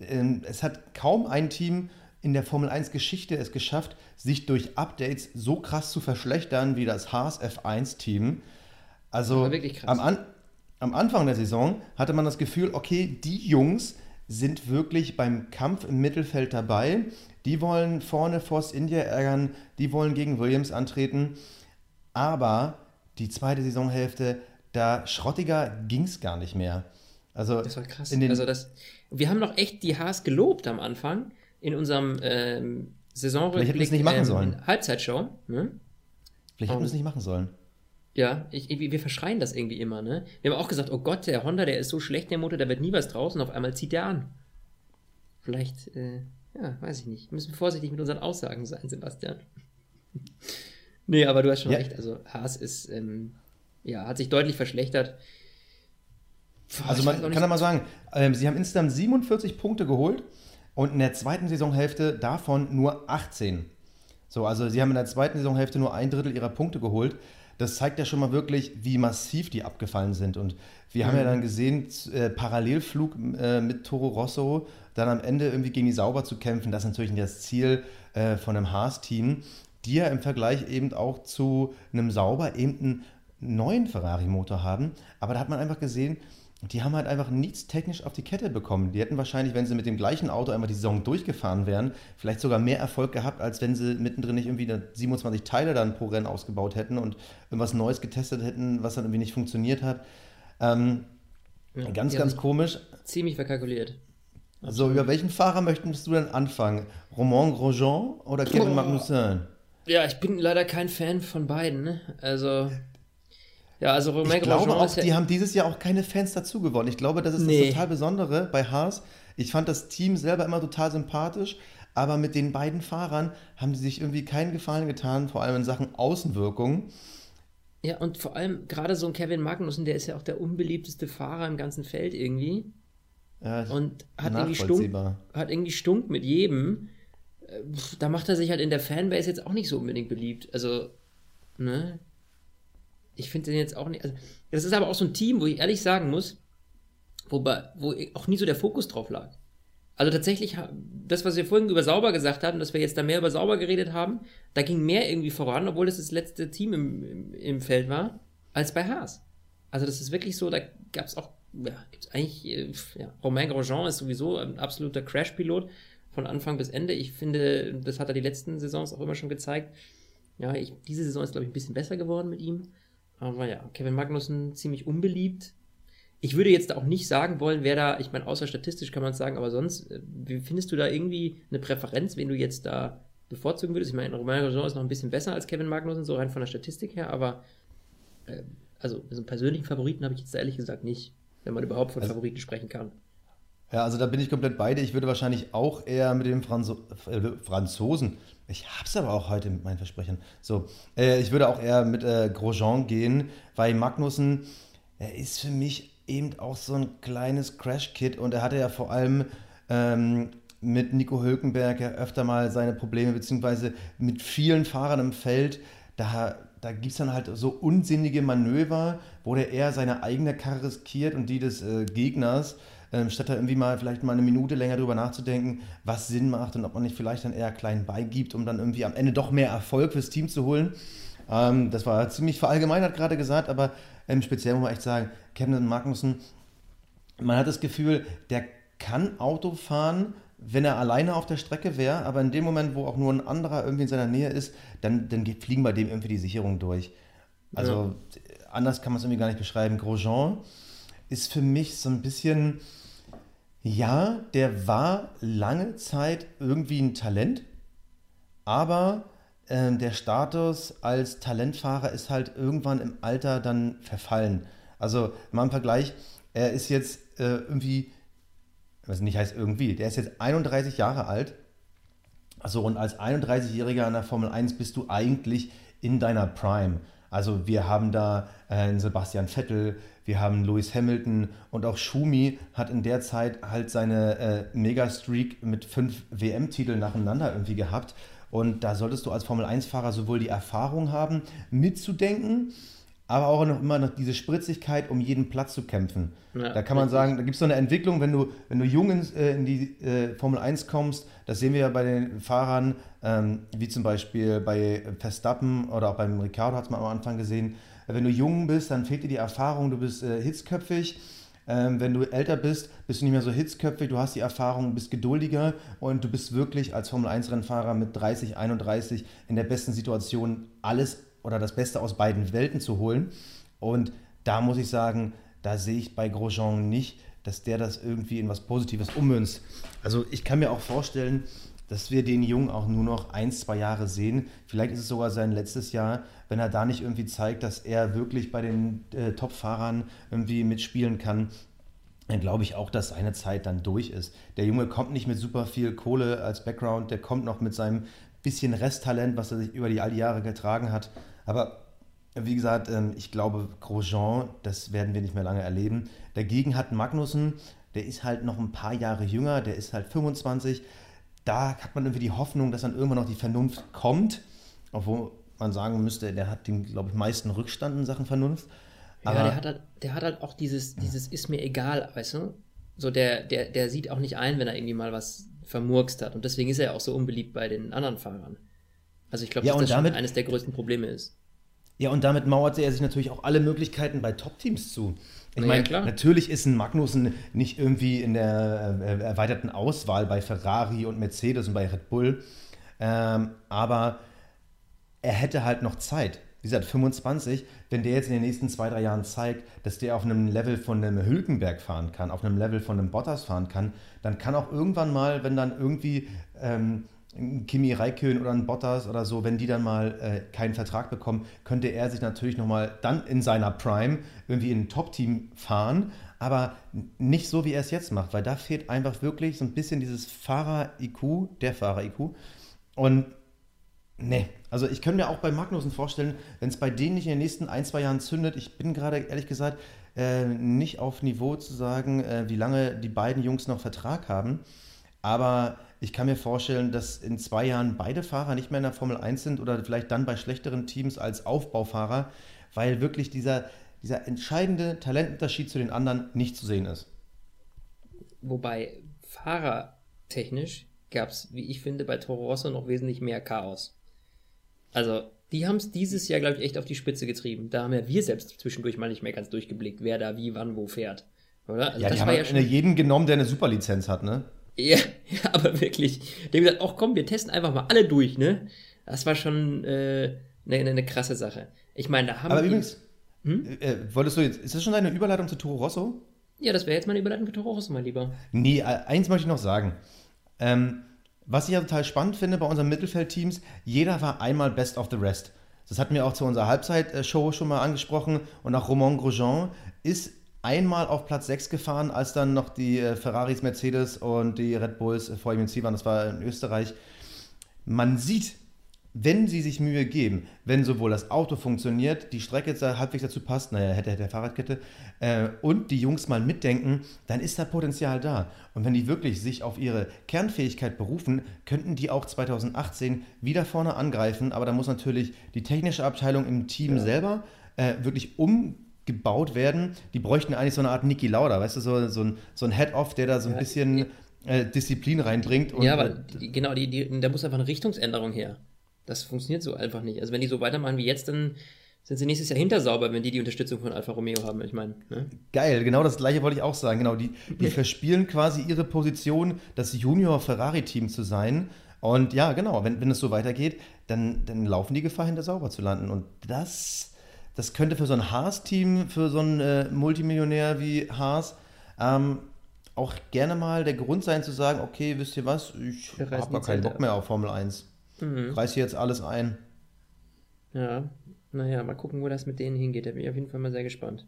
äh, es hat kaum ein Team in der Formel 1 Geschichte es geschafft, sich durch Updates so krass zu verschlechtern wie das Haas F1-Team. Also am, An am Anfang der Saison hatte man das Gefühl, okay, die Jungs sind wirklich beim Kampf im Mittelfeld dabei. Die wollen vorne Force India ärgern, die wollen gegen Williams antreten. Aber die zweite Saisonhälfte, da schrottiger ging es gar nicht mehr. Also, das war krass. also das, wir haben noch echt die Haas gelobt am Anfang in unserem ähm, Saisonrückblick. Vielleicht hätten nicht machen ähm, sollen. Halbzeitshow. Ne? Vielleicht hätten wir es nicht machen sollen. Ja, ich, wir verschreien das irgendwie immer, ne? Wir haben auch gesagt, oh Gott, der Honda, der ist so schlecht, der Motor, da wird nie was draußen, auf einmal zieht der an. Vielleicht, äh, ja, weiß ich nicht. Wir müssen vorsichtig mit unseren Aussagen sein, Sebastian. nee, aber du hast schon ja. recht. Also Haas ist, ähm, ja, hat sich deutlich verschlechtert. Boah, also man kann ja mal sagen, ähm, sie haben insgesamt 47 Punkte geholt und in der zweiten Saisonhälfte davon nur 18. So, also sie haben in der zweiten Saisonhälfte nur ein Drittel ihrer Punkte geholt. Das zeigt ja schon mal wirklich, wie massiv die abgefallen sind. Und wir mhm. haben ja mhm. dann gesehen, äh, Parallelflug äh, mit Toro Rosso, dann am Ende irgendwie gegen die Sauber zu kämpfen. Das ist natürlich nicht das Ziel äh, von einem Haas-Team, die ja im Vergleich eben auch zu einem Sauber eben einen neuen Ferrari-Motor haben. Aber da hat man einfach gesehen, die haben halt einfach nichts technisch auf die Kette bekommen. Die hätten wahrscheinlich, wenn sie mit dem gleichen Auto einmal die Saison durchgefahren wären, vielleicht sogar mehr Erfolg gehabt, als wenn sie mittendrin nicht irgendwie 27 Teile dann pro Rennen ausgebaut hätten und irgendwas Neues getestet hätten, was dann irgendwie nicht funktioniert hat. Ähm, ja, ganz, ganz komisch. Ziemlich verkalkuliert. So, über welchen Fahrer möchtest du denn anfangen? Romain Grosjean oder Kevin oh. Magnussen? Ja, ich bin leider kein Fan von beiden. Ne? Also ja, also Romain Ich glaube auch, die haben dieses Jahr auch keine Fans dazu gewonnen. Ich glaube, das ist nee. das total Besondere bei Haas. Ich fand das Team selber immer total sympathisch, aber mit den beiden Fahrern haben sie sich irgendwie keinen Gefallen getan, vor allem in Sachen Außenwirkung. Ja, und vor allem gerade so ein Kevin Magnussen, der ist ja auch der unbeliebteste Fahrer im ganzen Feld irgendwie. Ja, und hat irgendwie, stunk, hat irgendwie stunk mit jedem. Äh, da macht er sich halt in der Fanbase jetzt auch nicht so unbedingt beliebt. Also, ne? Ich finde den jetzt auch nicht. Also, das ist aber auch so ein Team, wo ich ehrlich sagen muss, wobei, wo auch nie so der Fokus drauf lag. Also tatsächlich, das, was wir vorhin über Sauber gesagt haben, dass wir jetzt da mehr über Sauber geredet haben, da ging mehr irgendwie voran, obwohl das das letzte Team im, im, im Feld war, als bei Haas. Also das ist wirklich so, da gab es auch, ja, gibt es eigentlich, äh, ja, Romain Grosjean ist sowieso ein absoluter Crash-Pilot von Anfang bis Ende. Ich finde, das hat er die letzten Saisons auch immer schon gezeigt. Ja, ich, diese Saison ist, glaube ich, ein bisschen besser geworden mit ihm. Aber ja, Kevin Magnussen ziemlich unbeliebt. Ich würde jetzt auch nicht sagen wollen, wer da, ich meine, außer statistisch kann man es sagen, aber sonst, äh, wie findest du da irgendwie eine Präferenz, wen du jetzt da bevorzugen würdest? Ich meine, Romain Grosjean ist noch ein bisschen besser als Kevin Magnussen, so rein von der Statistik her, aber äh, also so einen persönlichen Favoriten habe ich jetzt ehrlich gesagt nicht, wenn man überhaupt von also, Favoriten sprechen kann. Ja, also da bin ich komplett beide. Ich würde wahrscheinlich auch eher mit dem Franzo äh, Franzosen, ich hab's aber auch heute mit meinen Versprechern, so, äh, ich würde auch eher mit äh, Grosjean gehen, weil Magnussen, er ist für mich eben auch so ein kleines Crash-Kit und er hatte ja vor allem ähm, mit Nico Hülkenberg ja öfter mal seine Probleme, beziehungsweise mit vielen Fahrern im Feld, da, da gibt es dann halt so unsinnige Manöver, wo der eher seine eigene Karre riskiert und die des äh, Gegners ähm, statt da irgendwie mal vielleicht mal eine Minute länger drüber nachzudenken, was Sinn macht und ob man nicht vielleicht dann eher klein beigibt, um dann irgendwie am Ende doch mehr Erfolg fürs Team zu holen. Ähm, das war ziemlich verallgemeinert gerade gesagt, aber ähm, speziell muss man echt sagen, Kevin Magnussen, man hat das Gefühl, der kann Auto fahren, wenn er alleine auf der Strecke wäre, aber in dem Moment, wo auch nur ein anderer irgendwie in seiner Nähe ist, dann, dann fliegen bei dem irgendwie die Sicherungen durch. Also ja. anders kann man es irgendwie gar nicht beschreiben. Grosjean ist für mich so ein bisschen, ja, der war lange Zeit irgendwie ein Talent, aber äh, der Status als Talentfahrer ist halt irgendwann im Alter dann verfallen. Also mal im Vergleich, er ist jetzt äh, irgendwie, was nicht heißt irgendwie, der ist jetzt 31 Jahre alt. Also und als 31-Jähriger in der Formel 1 bist du eigentlich in deiner Prime. Also wir haben da äh, einen Sebastian Vettel, wir haben Lewis Hamilton und auch Schumi hat in der Zeit halt seine äh, Mega-Streak mit fünf WM-Titeln nacheinander irgendwie gehabt. Und da solltest du als Formel-1-Fahrer sowohl die Erfahrung haben, mitzudenken, aber auch noch immer noch diese Spritzigkeit, um jeden Platz zu kämpfen. Ja, da kann man sagen, da gibt es so eine Entwicklung, wenn du, wenn du jung in, äh, in die äh, Formel 1 kommst, das sehen wir ja bei den Fahrern, ähm, wie zum Beispiel bei Verstappen oder auch beim Ricardo hat es man am Anfang gesehen. Wenn du jung bist, dann fehlt dir die Erfahrung, du bist äh, hitzköpfig. Ähm, wenn du älter bist, bist du nicht mehr so hitzköpfig, du hast die Erfahrung, bist geduldiger und du bist wirklich als Formel 1-Rennfahrer mit 30, 31 in der besten Situation, alles oder das Beste aus beiden Welten zu holen. Und da muss ich sagen, da sehe ich bei Grosjean nicht, dass der das irgendwie in was Positives ummünzt. Also ich kann mir auch vorstellen, dass wir den Jungen auch nur noch ein, zwei Jahre sehen. Vielleicht ist es sogar sein letztes Jahr, wenn er da nicht irgendwie zeigt, dass er wirklich bei den äh, Top-Fahrern irgendwie mitspielen kann. Dann glaube ich auch, dass seine Zeit dann durch ist. Der Junge kommt nicht mit super viel Kohle als Background, der kommt noch mit seinem bisschen Resttalent, was er sich über die all die Jahre getragen hat. Aber wie gesagt, ähm, ich glaube, Grosjean, das werden wir nicht mehr lange erleben. Dagegen hat Magnussen, der ist halt noch ein paar Jahre jünger, der ist halt 25. Da hat man irgendwie die Hoffnung, dass dann irgendwann noch die Vernunft kommt. Obwohl man sagen müsste, der hat den, glaube ich, meisten Rückstand in Sachen Vernunft. Aber ja, der hat halt, der hat halt auch dieses, dieses ist mir egal, weißt du? So, der, der, der sieht auch nicht ein, wenn er irgendwie mal was vermurkst hat. Und deswegen ist er ja auch so unbeliebt bei den anderen Fahrern. Also ich glaube, ja, dass das damit, eines der größten Probleme ist. Ja, und damit mauerte er sich natürlich auch alle Möglichkeiten bei Top-Teams zu. Ich meine, ja, natürlich ist ein Magnussen nicht irgendwie in der äh, erweiterten Auswahl bei Ferrari und Mercedes und bei Red Bull, ähm, aber er hätte halt noch Zeit. Wie gesagt, 25, wenn der jetzt in den nächsten zwei, drei Jahren zeigt, dass der auf einem Level von einem Hülkenberg fahren kann, auf einem Level von einem Bottas fahren kann, dann kann auch irgendwann mal, wenn dann irgendwie ähm, ein Kimi Räikkönen oder ein Bottas oder so, wenn die dann mal äh, keinen Vertrag bekommen, könnte er sich natürlich nochmal dann in seiner Prime irgendwie in ein Top-Team fahren, aber nicht so, wie er es jetzt macht, weil da fehlt einfach wirklich so ein bisschen dieses Fahrer-IQ, der Fahrer-IQ. Und nee, also ich könnte mir auch bei Magnussen vorstellen, wenn es bei denen nicht in den nächsten ein, zwei Jahren zündet, ich bin gerade ehrlich gesagt äh, nicht auf Niveau zu sagen, äh, wie lange die beiden Jungs noch Vertrag haben, aber ich kann mir vorstellen, dass in zwei Jahren beide Fahrer nicht mehr in der Formel 1 sind oder vielleicht dann bei schlechteren Teams als Aufbaufahrer, weil wirklich dieser, dieser entscheidende Talentunterschied zu den anderen nicht zu sehen ist. Wobei fahrertechnisch gab es, wie ich finde, bei Toro Rosso noch wesentlich mehr Chaos. Also, die haben es dieses Jahr, glaube ich, echt auf die Spitze getrieben. Da haben ja wir selbst zwischendurch mal nicht mehr ganz durchgeblickt, wer da wie, wann, wo fährt. Oder? Also ja, die haben ja schon... jeden genommen, der eine Superlizenz hat, ne? Ja, ja, aber wirklich. Dem gesagt, ach komm, wir testen einfach mal alle durch, ne? Das war schon äh, eine, eine krasse Sache. Ich meine, da haben Aber übrigens, hm? äh, wolltest du jetzt, ist das schon deine Überleitung zu Toro Rosso? Ja, das wäre jetzt meine Überleitung für Toro Rosso, mein Lieber. Nee, äh, eins möchte ich noch sagen. Ähm, was ich ja total spannend finde bei unseren Mittelfeldteams, jeder war einmal Best of the Rest. Das hatten wir auch zu unserer Halbzeitshow schon mal angesprochen. Und auch Romain Grosjean ist einmal auf Platz 6 gefahren, als dann noch die äh, Ferraris, Mercedes und die Red Bulls vor ihm im Ziel waren. Das war in Österreich. Man sieht, wenn sie sich Mühe geben, wenn sowohl das Auto funktioniert, die Strecke halbwegs dazu passt, naja, hätte, hätte Fahrradkette, äh, und die Jungs mal mitdenken, dann ist da Potenzial da. Und wenn die wirklich sich auf ihre Kernfähigkeit berufen, könnten die auch 2018 wieder vorne angreifen. Aber da muss natürlich die technische Abteilung im Team ja. selber äh, wirklich um gebaut werden, die bräuchten eigentlich so eine Art Niki Lauda, weißt du, so, so ein, so ein Head-Off, der da so ein ja, bisschen äh, Disziplin reinbringt. Und, ja, aber die, genau, die, die, da muss einfach eine Richtungsänderung her. Das funktioniert so einfach nicht. Also wenn die so weitermachen wie jetzt, dann sind sie nächstes Jahr hintersauber, wenn die die Unterstützung von Alfa Romeo haben, ich meine. Ne? Geil, genau das gleiche wollte ich auch sagen. Genau, die, die verspielen quasi ihre Position, das Junior-Ferrari-Team zu sein. Und ja, genau, wenn, wenn es so weitergeht, dann, dann laufen die Gefahr, hinter sauber zu landen. Und das das könnte für so ein Haas-Team, für so einen äh, Multimillionär wie Haas, ähm, auch gerne mal der Grund sein zu sagen, okay, wisst ihr was, ich habe gar keinen Bock mehr auf Formel 1. Mhm. Reiß hier jetzt alles ein. Ja, naja, mal gucken, wo das mit denen hingeht. Da bin ich auf jeden Fall mal sehr gespannt.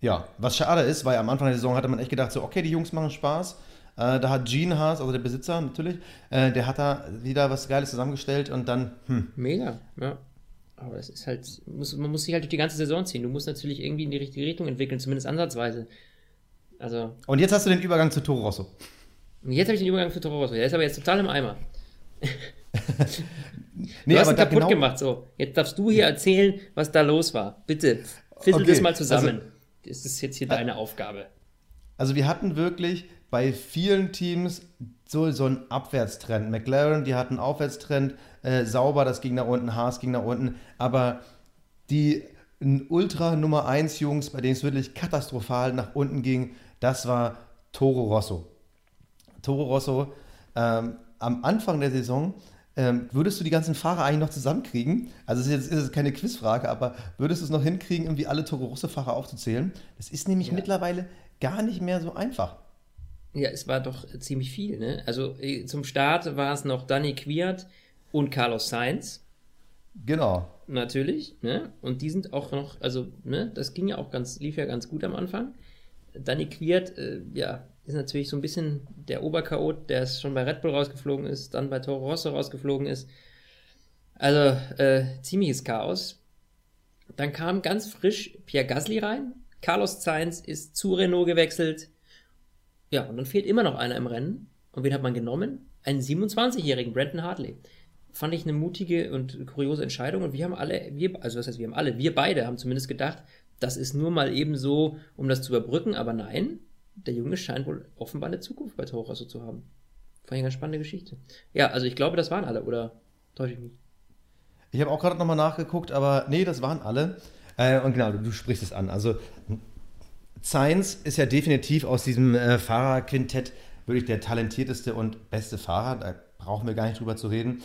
Ja, was schade ist, weil am Anfang der Saison hatte man echt gedacht, so, okay, die Jungs machen Spaß. Äh, da hat Gene Haas, also der Besitzer natürlich, äh, der hat da wieder was Geiles zusammengestellt und dann, hm. Mega, ja. Aber es ist halt, muss, man muss sich halt durch die ganze Saison ziehen. Du musst natürlich irgendwie in die richtige Richtung entwickeln, zumindest ansatzweise. Also. Und jetzt hast du den Übergang zu Toro Rosso. Und jetzt habe ich den Übergang zu Toro Rosso. Der ist aber jetzt total im Eimer. nee, du hast ihn kaputt genau... gemacht. So, jetzt darfst du hier erzählen, was da los war. Bitte, fissel okay. das mal zusammen. Also, das ist jetzt hier deine Aufgabe. Also wir hatten wirklich bei vielen Teams so, so einen Abwärtstrend. McLaren, die hatten einen Aufwärtstrend, äh, sauber, das ging nach unten, Haas ging nach unten, aber die Ultra Nummer 1 Jungs, bei denen es wirklich katastrophal nach unten ging, das war Toro Rosso. Toro Rosso, ähm, am Anfang der Saison, ähm, würdest du die ganzen Fahrer eigentlich noch zusammenkriegen? Also es ist jetzt ist keine Quizfrage, aber würdest du es noch hinkriegen, irgendwie alle Toro Rosso-Fahrer aufzuzählen? Das ist nämlich ja. mittlerweile gar nicht mehr so einfach. Ja, es war doch ziemlich viel, ne? Also äh, zum Start war es noch Danny Quiert und Carlos Sainz. Genau. Natürlich, ne? Und die sind auch noch, also, ne, das ging ja auch ganz, lief ja ganz gut am Anfang. Danny Quiert, äh, ja, ist natürlich so ein bisschen der Oberchaot, der schon bei Red Bull rausgeflogen ist, dann bei Toro Rosso rausgeflogen ist. Also, äh, ziemliches Chaos. Dann kam ganz frisch Pierre Gasly rein. Carlos Sainz ist zu Renault gewechselt. Ja, und dann fehlt immer noch einer im Rennen. Und wen hat man genommen? Einen 27-jährigen Brandon Hartley. Fand ich eine mutige und kuriose Entscheidung. Und wir haben alle, wir, also das heißt, wir haben alle, wir beide haben zumindest gedacht, das ist nur mal eben so, um das zu überbrücken. Aber nein, der Junge scheint wohl offenbar eine Zukunft bei Toro Rosso zu haben. Fand ich eine ganz spannende Geschichte. Ja, also ich glaube, das waren alle, oder täusche ich mich? Ich habe auch gerade nochmal nachgeguckt, aber nee, das waren alle. Äh, und genau, du, du, sprichst es an. Also Sainz ist ja definitiv aus diesem äh, Fahrerquintett wirklich der talentierteste und beste Fahrer. Da brauchen wir gar nicht drüber zu reden.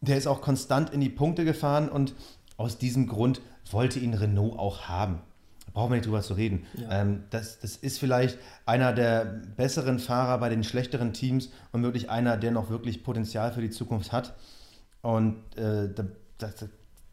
Der ist auch konstant in die Punkte gefahren und aus diesem Grund wollte ihn Renault auch haben. Brauchen wir nicht drüber zu reden. Ja. Ähm, das, das ist vielleicht einer der besseren Fahrer bei den schlechteren Teams und wirklich einer, der noch wirklich Potenzial für die Zukunft hat. Und äh, da, da,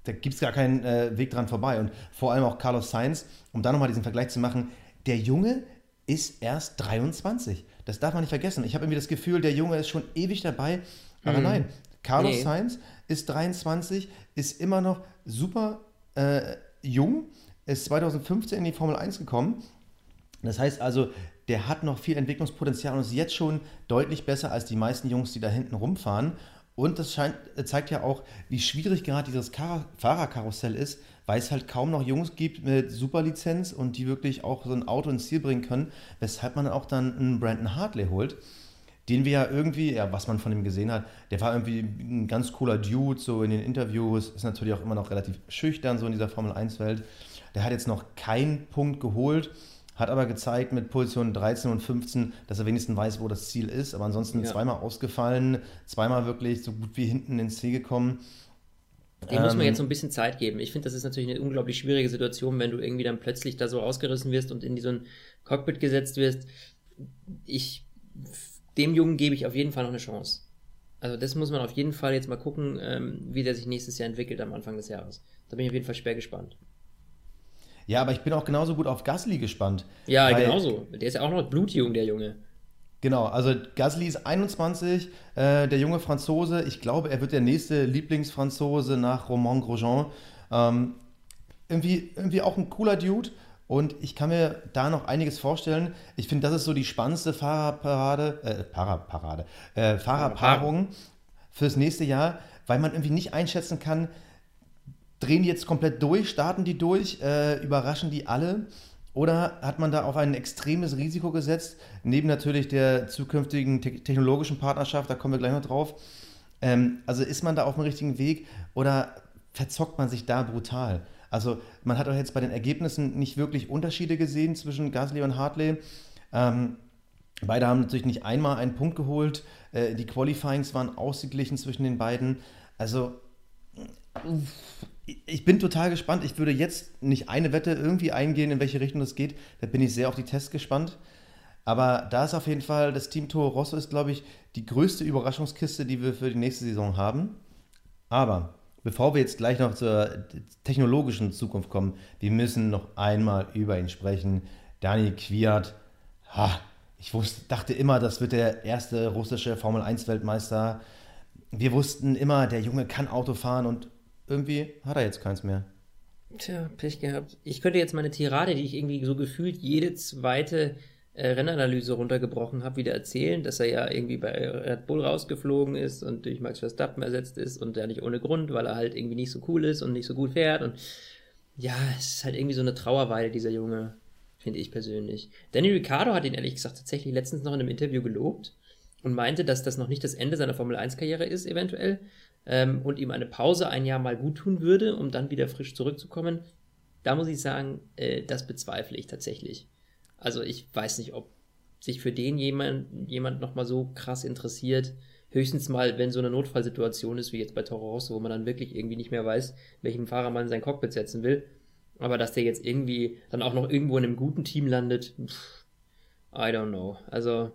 da gibt es gar keinen äh, Weg dran vorbei. Und vor allem auch Carlos Sainz, um da nochmal diesen Vergleich zu machen, der Junge ist erst 23. Das darf man nicht vergessen. Ich habe irgendwie das Gefühl, der Junge ist schon ewig dabei. Aber mhm. nein, Carlos nee. Sainz ist 23, ist immer noch super äh, jung, ist 2015 in die Formel 1 gekommen. Das heißt also, der hat noch viel Entwicklungspotenzial und ist jetzt schon deutlich besser als die meisten Jungs, die da hinten rumfahren. Und das scheint, zeigt ja auch, wie schwierig gerade dieses Kar Fahrerkarussell ist, weil es halt kaum noch Jungs gibt mit Superlizenz und die wirklich auch so ein Auto ins Ziel bringen können, weshalb man auch dann einen Brandon Hartley holt, den wir ja irgendwie, ja, was man von ihm gesehen hat, der war irgendwie ein ganz cooler Dude, so in den Interviews, ist natürlich auch immer noch relativ schüchtern, so in dieser Formel 1-Welt. Der hat jetzt noch keinen Punkt geholt hat aber gezeigt mit Position 13 und 15, dass er wenigstens weiß, wo das Ziel ist. Aber ansonsten ja. zweimal ausgefallen, zweimal wirklich so gut wie hinten ins Ziel gekommen. Dem ähm, muss man ähm, jetzt so ein bisschen Zeit geben. Ich finde, das ist natürlich eine unglaublich schwierige Situation, wenn du irgendwie dann plötzlich da so ausgerissen wirst und in so ein Cockpit gesetzt wirst. Ich, dem Jungen gebe ich auf jeden Fall noch eine Chance. Also das muss man auf jeden Fall jetzt mal gucken, ähm, wie der sich nächstes Jahr entwickelt am Anfang des Jahres. Da bin ich auf jeden Fall schwer gespannt. Ja, aber ich bin auch genauso gut auf Gasly gespannt. Ja, genauso. Der ist ja auch noch blutjung, der Junge. Genau, also Gasly ist 21, äh, der junge Franzose. Ich glaube, er wird der nächste Lieblingsfranzose nach Romain Grosjean. Ähm, irgendwie, irgendwie auch ein cooler Dude. Und ich kann mir da noch einiges vorstellen. Ich finde, das ist so die spannendste Fahrerparade, äh, Paraparade, äh, Fahrerpaarung fürs nächste Jahr, weil man irgendwie nicht einschätzen kann, drehen die jetzt komplett durch, starten die durch, äh, überraschen die alle? Oder hat man da auf ein extremes Risiko gesetzt, neben natürlich der zukünftigen te technologischen Partnerschaft, da kommen wir gleich noch drauf. Ähm, also ist man da auf dem richtigen Weg oder verzockt man sich da brutal? Also man hat auch jetzt bei den Ergebnissen nicht wirklich Unterschiede gesehen zwischen Gasly und Hartley. Ähm, beide haben natürlich nicht einmal einen Punkt geholt. Äh, die Qualifyings waren ausgeglichen zwischen den beiden. Also ich bin total gespannt. Ich würde jetzt nicht eine Wette irgendwie eingehen, in welche Richtung das geht. Da bin ich sehr auf die Tests gespannt. Aber da ist auf jeden Fall, das Team Toro Rosso ist, glaube ich, die größte Überraschungskiste, die wir für die nächste Saison haben. Aber bevor wir jetzt gleich noch zur technologischen Zukunft kommen, wir müssen noch einmal über ihn sprechen. Dani Kwiat, ha, ich wusste, dachte immer, das wird der erste russische Formel 1-Weltmeister. Wir wussten immer, der Junge kann Auto fahren und irgendwie hat er jetzt keins mehr. Tja, Pech gehabt. Ich könnte jetzt meine Tirade, die ich irgendwie so gefühlt jede zweite äh, Rennanalyse runtergebrochen habe, wieder erzählen, dass er ja irgendwie bei Red Bull rausgeflogen ist und durch Max Verstappen ersetzt ist und ja nicht ohne Grund, weil er halt irgendwie nicht so cool ist und nicht so gut fährt und ja, es ist halt irgendwie so eine Trauerweile, dieser Junge, finde ich persönlich. Danny Ricciardo hat ihn ehrlich gesagt tatsächlich letztens noch in einem Interview gelobt und meinte, dass das noch nicht das Ende seiner Formel 1-Karriere ist, eventuell, ähm, und ihm eine Pause ein Jahr mal gut tun würde, um dann wieder frisch zurückzukommen, da muss ich sagen, äh, das bezweifle ich tatsächlich. Also ich weiß nicht, ob sich für den jemand, jemand nochmal so krass interessiert. Höchstens mal, wenn so eine Notfallsituation ist, wie jetzt bei Toro Rosso, wo man dann wirklich irgendwie nicht mehr weiß, welchen Fahrer man in sein Cockpit setzen will. Aber dass der jetzt irgendwie dann auch noch irgendwo in einem guten Team landet, pff, I don't know. Also,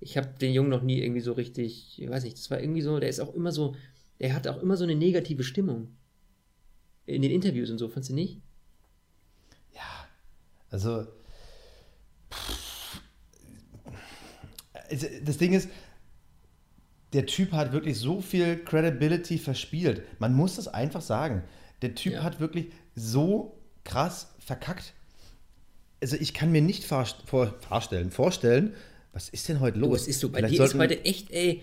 ich habe den Jungen noch nie irgendwie so richtig, ich weiß nicht, das war irgendwie so, der ist auch immer so, der hat auch immer so eine negative Stimmung. In den Interviews und so, fandst du nicht? Ja, also, also das Ding ist, der Typ hat wirklich so viel Credibility verspielt. Man muss das einfach sagen. Der Typ ja. hat wirklich so krass verkackt. Also ich kann mir nicht vorstellen, vorstellen, was ist denn heute los? was ist so? Bei Vielleicht dir ist heute echt, ey.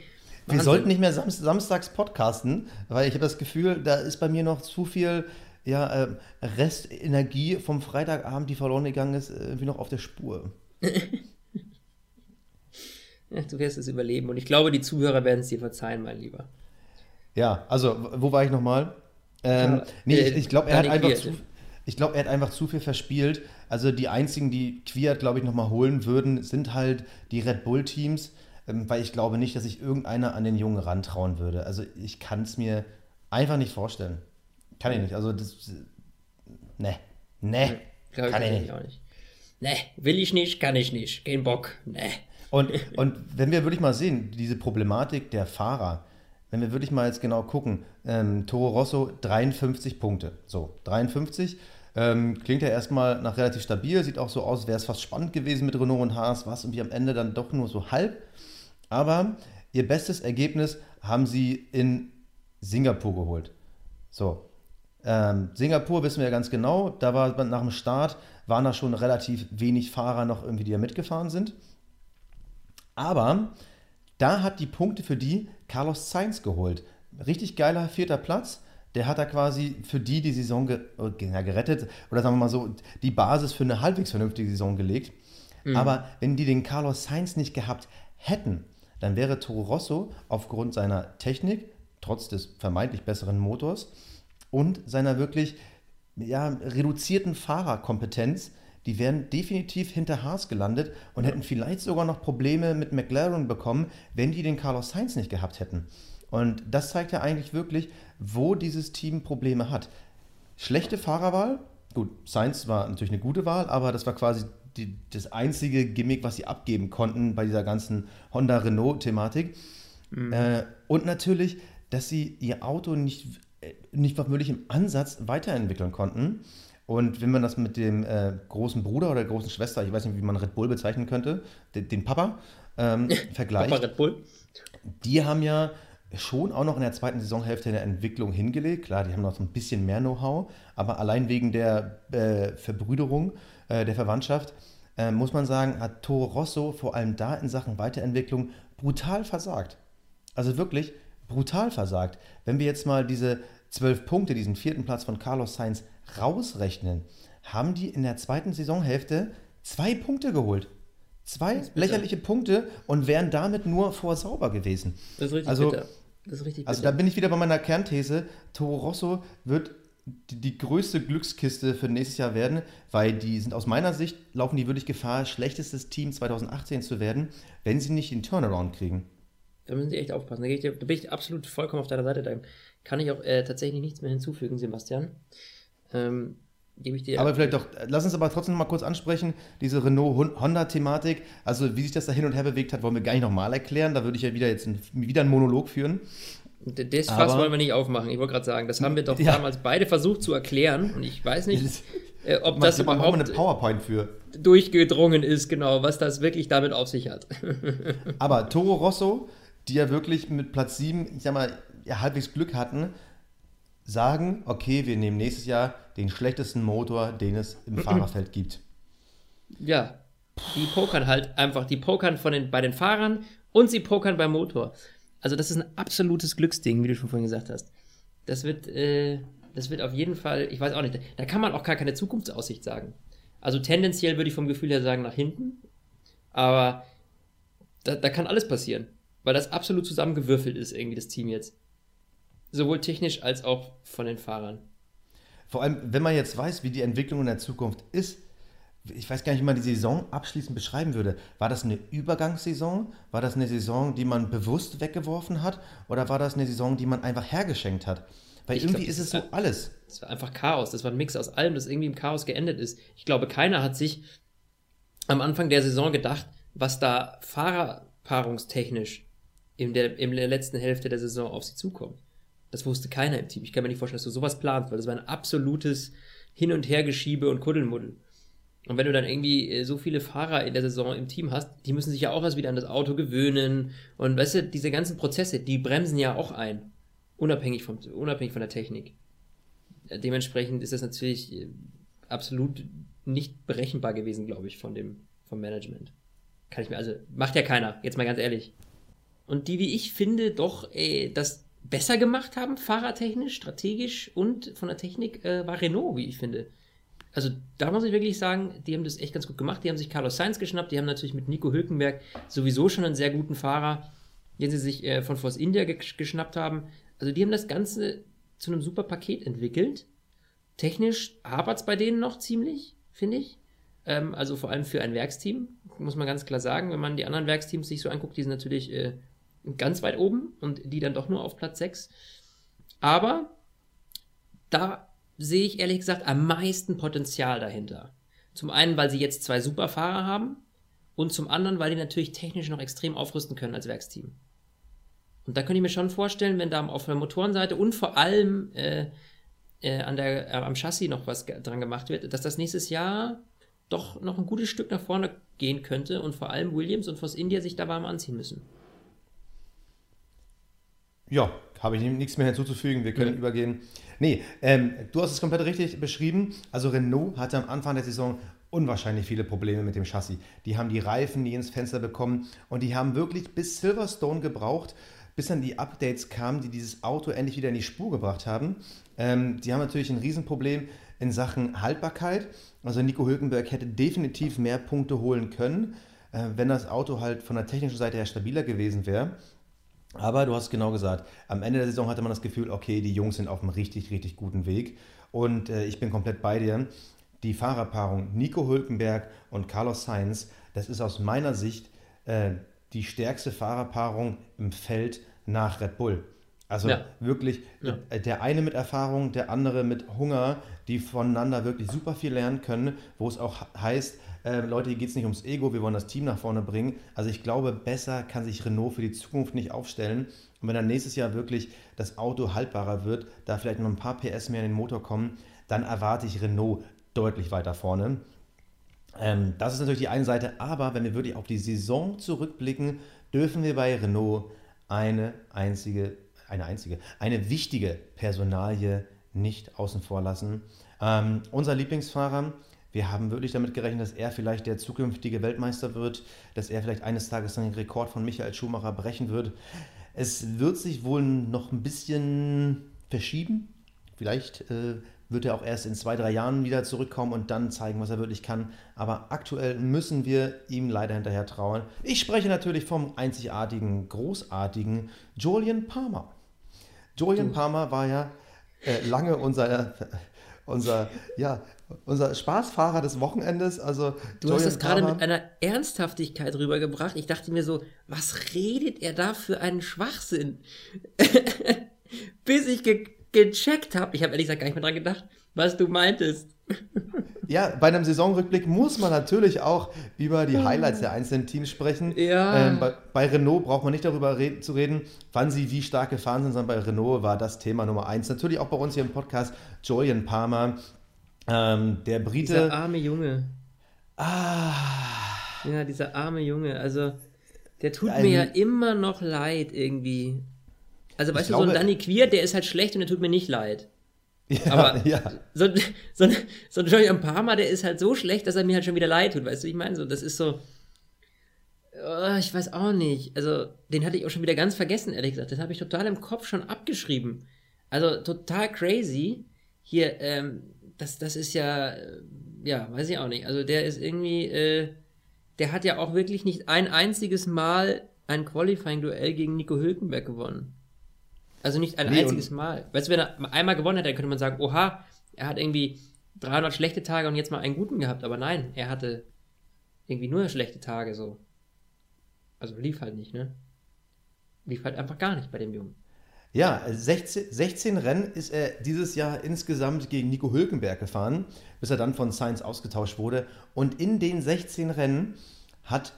Wahnsinn. Wir sollten nicht mehr sam samstags podcasten, weil ich habe das Gefühl, da ist bei mir noch zu viel ja, äh, Restenergie vom Freitagabend, die verloren gegangen ist, irgendwie noch auf der Spur. ja, du wirst es überleben und ich glaube, die Zuhörer werden es dir verzeihen, mein Lieber. Ja, also, wo war ich nochmal? Ähm, ja, nee, äh, ich, ich glaube, er hat einfach zu, ich glaube, er hat einfach zu viel verspielt. Also die einzigen, die Quiert, glaube ich, nochmal holen würden, sind halt die Red Bull-Teams, weil ich glaube nicht, dass sich irgendeiner an den Jungen rantrauen würde. Also ich kann es mir einfach nicht vorstellen. Kann ich nicht. Also das. Ne. Ne. Kann ich nicht. Auch nicht. Ne, will ich nicht, kann ich nicht. Kein Bock. Ne. Und, und wenn wir wirklich mal sehen, diese Problematik der Fahrer, wenn wir wirklich mal jetzt genau gucken, ähm, Toro Rosso 53 Punkte. So, 53. Ähm, klingt ja erstmal nach relativ stabil, sieht auch so aus, wäre es fast spannend gewesen mit Renault und Haas, was und wie am Ende dann doch nur so halb. Aber ihr bestes Ergebnis haben sie in Singapur geholt. So, ähm, Singapur wissen wir ja ganz genau, da war nach dem Start, waren da schon relativ wenig Fahrer noch irgendwie, die da mitgefahren sind. Aber da hat die Punkte für die Carlos Sainz geholt. Richtig geiler vierter Platz. Der hat da quasi für die die Saison ge ja, gerettet oder sagen wir mal so, die Basis für eine halbwegs vernünftige Saison gelegt. Mhm. Aber wenn die den Carlos Sainz nicht gehabt hätten, dann wäre Toro Rosso aufgrund seiner Technik, trotz des vermeintlich besseren Motors, und seiner wirklich ja, reduzierten Fahrerkompetenz, die wären definitiv hinter Haas gelandet und ja. hätten vielleicht sogar noch Probleme mit McLaren bekommen, wenn die den Carlos Sainz nicht gehabt hätten. Und das zeigt ja eigentlich wirklich, wo dieses Team Probleme hat. Schlechte Fahrerwahl, gut, Sainz war natürlich eine gute Wahl, aber das war quasi die, das einzige Gimmick, was sie abgeben konnten bei dieser ganzen Honda-Renault-Thematik. Mhm. Äh, und natürlich, dass sie ihr Auto nicht nicht wirklich im Ansatz weiterentwickeln konnten. Und wenn man das mit dem äh, großen Bruder oder der großen Schwester, ich weiß nicht, wie man Red Bull bezeichnen könnte, den, den Papa, ähm, vergleicht. Papa Red Bull. Die haben ja schon auch noch in der zweiten Saisonhälfte eine Entwicklung hingelegt. Klar, die haben noch so ein bisschen mehr Know-how, aber allein wegen der äh, Verbrüderung, äh, der Verwandtschaft, äh, muss man sagen, hat Toro Rosso vor allem da in Sachen Weiterentwicklung brutal versagt. Also wirklich brutal versagt. Wenn wir jetzt mal diese zwölf Punkte, diesen vierten Platz von Carlos Sainz rausrechnen, haben die in der zweiten Saisonhälfte zwei Punkte geholt. Zwei lächerliche Punkte und wären damit nur vor sauber gewesen. Das ist richtig also, bitter. Das ist richtig also da bin ich wieder bei meiner Kernthese. Toro Rosso wird die, die, größte Glückskiste für nächstes Jahr werden, weil die sind aus meiner Sicht, laufen die wirklich Gefahr, schlechtestes Team 2018 zu werden, wenn sie nicht den Turnaround kriegen. Da müssen sie echt aufpassen. Da, ich, da, bin ich absolut vollkommen auf deiner Seite. Da kann ich auch äh, tatsächlich nichts mehr hinzufügen, Sebastian. Ähm. Aber vielleicht doch, lass uns aber trotzdem mal kurz ansprechen, diese Renault-Honda-Thematik. Also, wie sich das da hin und her bewegt hat, wollen wir gar nicht nochmal erklären. Da würde ich ja wieder jetzt ein, wieder einen Monolog führen. Das Fass wollen wir nicht aufmachen. Ich wollte gerade sagen, das haben wir doch ja. damals beide versucht zu erklären. Und ich weiß nicht, äh, ob das man, überhaupt eine PowerPoint für. durchgedrungen ist, genau, was das wirklich damit auf sich hat. aber Toro Rosso die ja wirklich mit Platz 7, ich sag mal, ja, halbwegs Glück hatten, sagen, okay, wir nehmen nächstes Jahr den schlechtesten Motor, den es im Fahrerfeld gibt. Ja, die pokern halt einfach, die pokern von den, bei den Fahrern und sie pokern beim Motor. Also das ist ein absolutes Glücksding, wie du schon vorhin gesagt hast. Das wird, äh, das wird auf jeden Fall, ich weiß auch nicht, da kann man auch gar keine Zukunftsaussicht sagen. Also tendenziell würde ich vom Gefühl her sagen nach hinten, aber da, da kann alles passieren weil das absolut zusammengewürfelt ist, irgendwie das Team jetzt. Sowohl technisch als auch von den Fahrern. Vor allem, wenn man jetzt weiß, wie die Entwicklung in der Zukunft ist, ich weiß gar nicht, wie man die Saison abschließend beschreiben würde. War das eine Übergangssaison? War das eine Saison, die man bewusst weggeworfen hat? Oder war das eine Saison, die man einfach hergeschenkt hat? Weil ich irgendwie glaub, ist es so alles. Es war einfach Chaos. Das war ein Mix aus allem, das irgendwie im Chaos geendet ist. Ich glaube, keiner hat sich am Anfang der Saison gedacht, was da fahrerpaarungstechnisch in der, in der letzten Hälfte der Saison auf sie zukommt. Das wusste keiner im Team. Ich kann mir nicht vorstellen, dass du sowas planst, weil das war ein absolutes Hin- und Hergeschiebe und Kuddelmuddel. Und wenn du dann irgendwie äh, so viele Fahrer in der Saison im Team hast, die müssen sich ja auch erst wieder an das Auto gewöhnen. Und weißt du, diese ganzen Prozesse, die bremsen ja auch ein. Unabhängig, vom, unabhängig von der Technik. Dementsprechend ist das natürlich äh, absolut nicht berechenbar gewesen, glaube ich, von dem, vom Management. Kann ich mir, also, macht ja keiner, jetzt mal ganz ehrlich. Und die, wie ich finde, doch ey, das besser gemacht haben, fahrertechnisch, strategisch und von der Technik, äh, war Renault, wie ich finde. Also da muss ich wirklich sagen, die haben das echt ganz gut gemacht. Die haben sich Carlos Sainz geschnappt, die haben natürlich mit Nico Hülkenberg sowieso schon einen sehr guten Fahrer, den sie sich äh, von Force India ge geschnappt haben. Also die haben das Ganze zu einem super Paket entwickelt. Technisch hapert es bei denen noch ziemlich, finde ich. Ähm, also vor allem für ein Werksteam, muss man ganz klar sagen. Wenn man die anderen Werksteams sich so anguckt, die sind natürlich äh, ganz weit oben und die dann doch nur auf Platz 6. Aber da sehe ich ehrlich gesagt am meisten Potenzial dahinter. Zum einen, weil sie jetzt zwei Superfahrer haben und zum anderen, weil die natürlich technisch noch extrem aufrüsten können als Werksteam. Und da könnte ich mir schon vorstellen, wenn da auf der Motorenseite und vor allem äh, äh, an der, äh, am Chassis noch was dran gemacht wird, dass das nächstes Jahr doch noch ein gutes Stück nach vorne gehen könnte und vor allem Williams und Force India sich da warm anziehen müssen. Ja, habe ich nichts mehr hinzuzufügen. Wir können mhm. übergehen. Nee, ähm, du hast es komplett richtig beschrieben. Also Renault hatte am Anfang der Saison unwahrscheinlich viele Probleme mit dem Chassis. Die haben die Reifen nie ins Fenster bekommen und die haben wirklich bis Silverstone gebraucht, bis dann die Updates kamen, die dieses Auto endlich wieder in die Spur gebracht haben. Ähm, die haben natürlich ein Riesenproblem in Sachen Haltbarkeit. Also Nico Hülkenberg hätte definitiv mehr Punkte holen können, äh, wenn das Auto halt von der technischen Seite her stabiler gewesen wäre. Aber du hast genau gesagt, am Ende der Saison hatte man das Gefühl, okay, die Jungs sind auf einem richtig, richtig guten Weg. Und äh, ich bin komplett bei dir. Die Fahrerpaarung Nico Hülkenberg und Carlos Sainz, das ist aus meiner Sicht äh, die stärkste Fahrerpaarung im Feld nach Red Bull. Also ja. wirklich ja. Äh, der eine mit Erfahrung, der andere mit Hunger, die voneinander wirklich super viel lernen können, wo es auch heißt, äh, Leute, hier geht es nicht ums Ego, wir wollen das Team nach vorne bringen. Also ich glaube, besser kann sich Renault für die Zukunft nicht aufstellen. Und wenn dann nächstes Jahr wirklich das Auto haltbarer wird, da vielleicht noch ein paar PS mehr in den Motor kommen, dann erwarte ich Renault deutlich weiter vorne. Ähm, das ist natürlich die eine Seite, aber wenn wir wirklich auf die Saison zurückblicken, dürfen wir bei Renault eine einzige, eine einzige, eine wichtige Personalie nicht außen vor lassen. Ähm, unser Lieblingsfahrer, wir haben wirklich damit gerechnet, dass er vielleicht der zukünftige Weltmeister wird, dass er vielleicht eines Tages den Rekord von Michael Schumacher brechen wird. Es wird sich wohl noch ein bisschen verschieben. Vielleicht äh, wird er auch erst in zwei, drei Jahren wieder zurückkommen und dann zeigen, was er wirklich kann. Aber aktuell müssen wir ihm leider hinterher trauen. Ich spreche natürlich vom einzigartigen, großartigen Julian Palmer. Julian Palmer war ja äh, lange unser, unser ja, unser Spaßfahrer des Wochenendes. Also du Julian hast es gerade mit einer Ernsthaftigkeit rübergebracht. Ich dachte mir so, was redet er da für einen Schwachsinn? Bis ich ge gecheckt habe, ich habe ehrlich gesagt gar nicht mehr dran gedacht, was du meintest. Ja, bei einem Saisonrückblick muss man natürlich auch über die Highlights der einzelnen Teams sprechen. Ja. Ähm, bei, bei, Renault braucht man nicht darüber reden, zu reden, wann sie wie stark gefahren sind, sondern bei Renault war das Thema Nummer eins. Natürlich auch bei uns hier im Podcast Julian Palmer, ähm, der Brite. Dieser arme Junge. Ah. Ja, dieser arme Junge. Also, der tut ein, mir ja immer noch leid irgendwie. Also, weißt du, glaube, so ein Danny Queer, der ist halt schlecht und der tut mir nicht leid. Ja, aber ja. so, so, so ein Julian Palmer, der ist halt so schlecht, dass er mir halt schon wieder leid tut. Weißt du, ich meine, so, das ist so. Oh, ich weiß auch nicht. Also, den hatte ich auch schon wieder ganz vergessen, ehrlich gesagt. Das habe ich total im Kopf schon abgeschrieben. Also, total crazy. Hier, ähm, das, das ist ja, äh, ja, weiß ich auch nicht. Also der ist irgendwie, äh, der hat ja auch wirklich nicht ein einziges Mal ein Qualifying-Duell gegen Nico Hülkenberg gewonnen. Also nicht ein nee, einziges Mal. Weißt du, wenn er einmal gewonnen hätte, dann könnte man sagen, oha, er hat irgendwie 300 schlechte Tage und jetzt mal einen guten gehabt. Aber nein, er hatte irgendwie nur schlechte Tage so. Also lief halt nicht, ne? Lief halt einfach gar nicht bei dem Jungen. Ja, 16, 16 Rennen ist er dieses Jahr insgesamt gegen Nico Hülkenberg gefahren, bis er dann von Sainz ausgetauscht wurde. Und in den 16 Rennen hat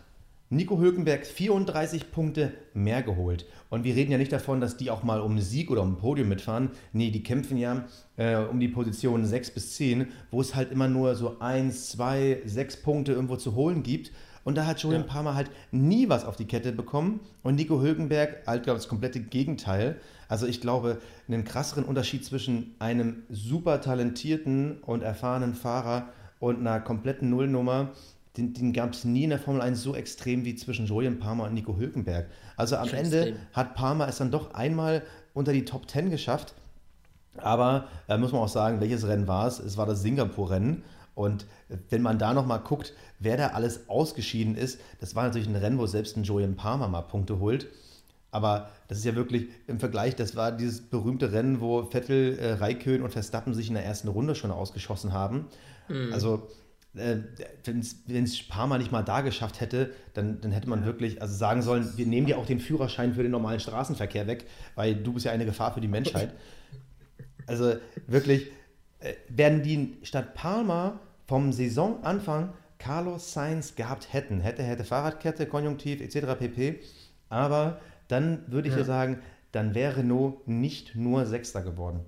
Nico Hülkenberg 34 Punkte mehr geholt. Und wir reden ja nicht davon, dass die auch mal um Sieg oder um Podium mitfahren. Nee, die kämpfen ja äh, um die Positionen 6 bis 10, wo es halt immer nur so 1, 2, 6 Punkte irgendwo zu holen gibt. Und da hat Julian ja. Palmer halt nie was auf die Kette bekommen. Und Nico Hülkenberg halt, glaube ich, das komplette Gegenteil. Also ich glaube, einen krasseren Unterschied zwischen einem super talentierten und erfahrenen Fahrer und einer kompletten Nullnummer den, den gab es nie in der Formel 1 so extrem wie zwischen Julian Palmer und Nico Hülkenberg. Also am Ende extrem. hat Palmer es dann doch einmal unter die Top 10 geschafft. Aber äh, muss man auch sagen, welches Rennen war es? Es war das Singapur-Rennen. Und wenn man da nochmal guckt, wer da alles ausgeschieden ist, das war natürlich ein Rennen, wo selbst ein Julian Palmer mal Punkte holt. Aber das ist ja wirklich im Vergleich, das war dieses berühmte Rennen, wo Vettel, äh, Raikön und Verstappen sich in der ersten Runde schon ausgeschossen haben. Mhm. Also äh, wenn es Parma nicht mal da geschafft hätte, dann, dann hätte man ja. wirklich also sagen sollen, wir nehmen dir auch den Führerschein für den normalen Straßenverkehr weg, weil du bist ja eine Gefahr für die Menschheit. Also wirklich, äh, werden die statt Palma vom Saisonanfang Carlos Sainz gehabt hätten, hätte, hätte Fahrradkette, Konjunktiv etc. pp. Aber dann würde ich ja. sagen, dann wäre Renault nicht nur Sechster geworden.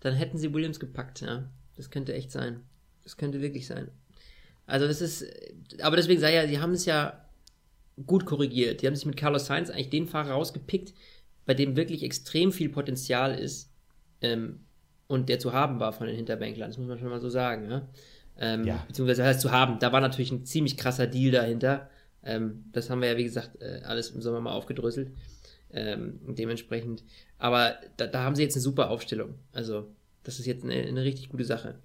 Dann hätten sie Williams gepackt, ja. Das könnte echt sein. Das könnte wirklich sein. Also das ist, aber deswegen sei ja, sie haben es ja gut korrigiert. Die haben sich mit Carlos Sainz eigentlich den Fahrer rausgepickt, bei dem wirklich extrem viel Potenzial ist ähm, und der zu haben war von den Hinterbänklern. Das muss man schon mal so sagen. Ja? Ähm, ja. Beziehungsweise heißt zu haben. Da war natürlich ein ziemlich krasser Deal dahinter. Ähm, das haben wir ja, wie gesagt, äh, alles im Sommer mal aufgedröselt. Ähm, dementsprechend. Aber da, da, haben sie jetzt eine super Aufstellung. Also, das ist jetzt eine, eine richtig gute Sache.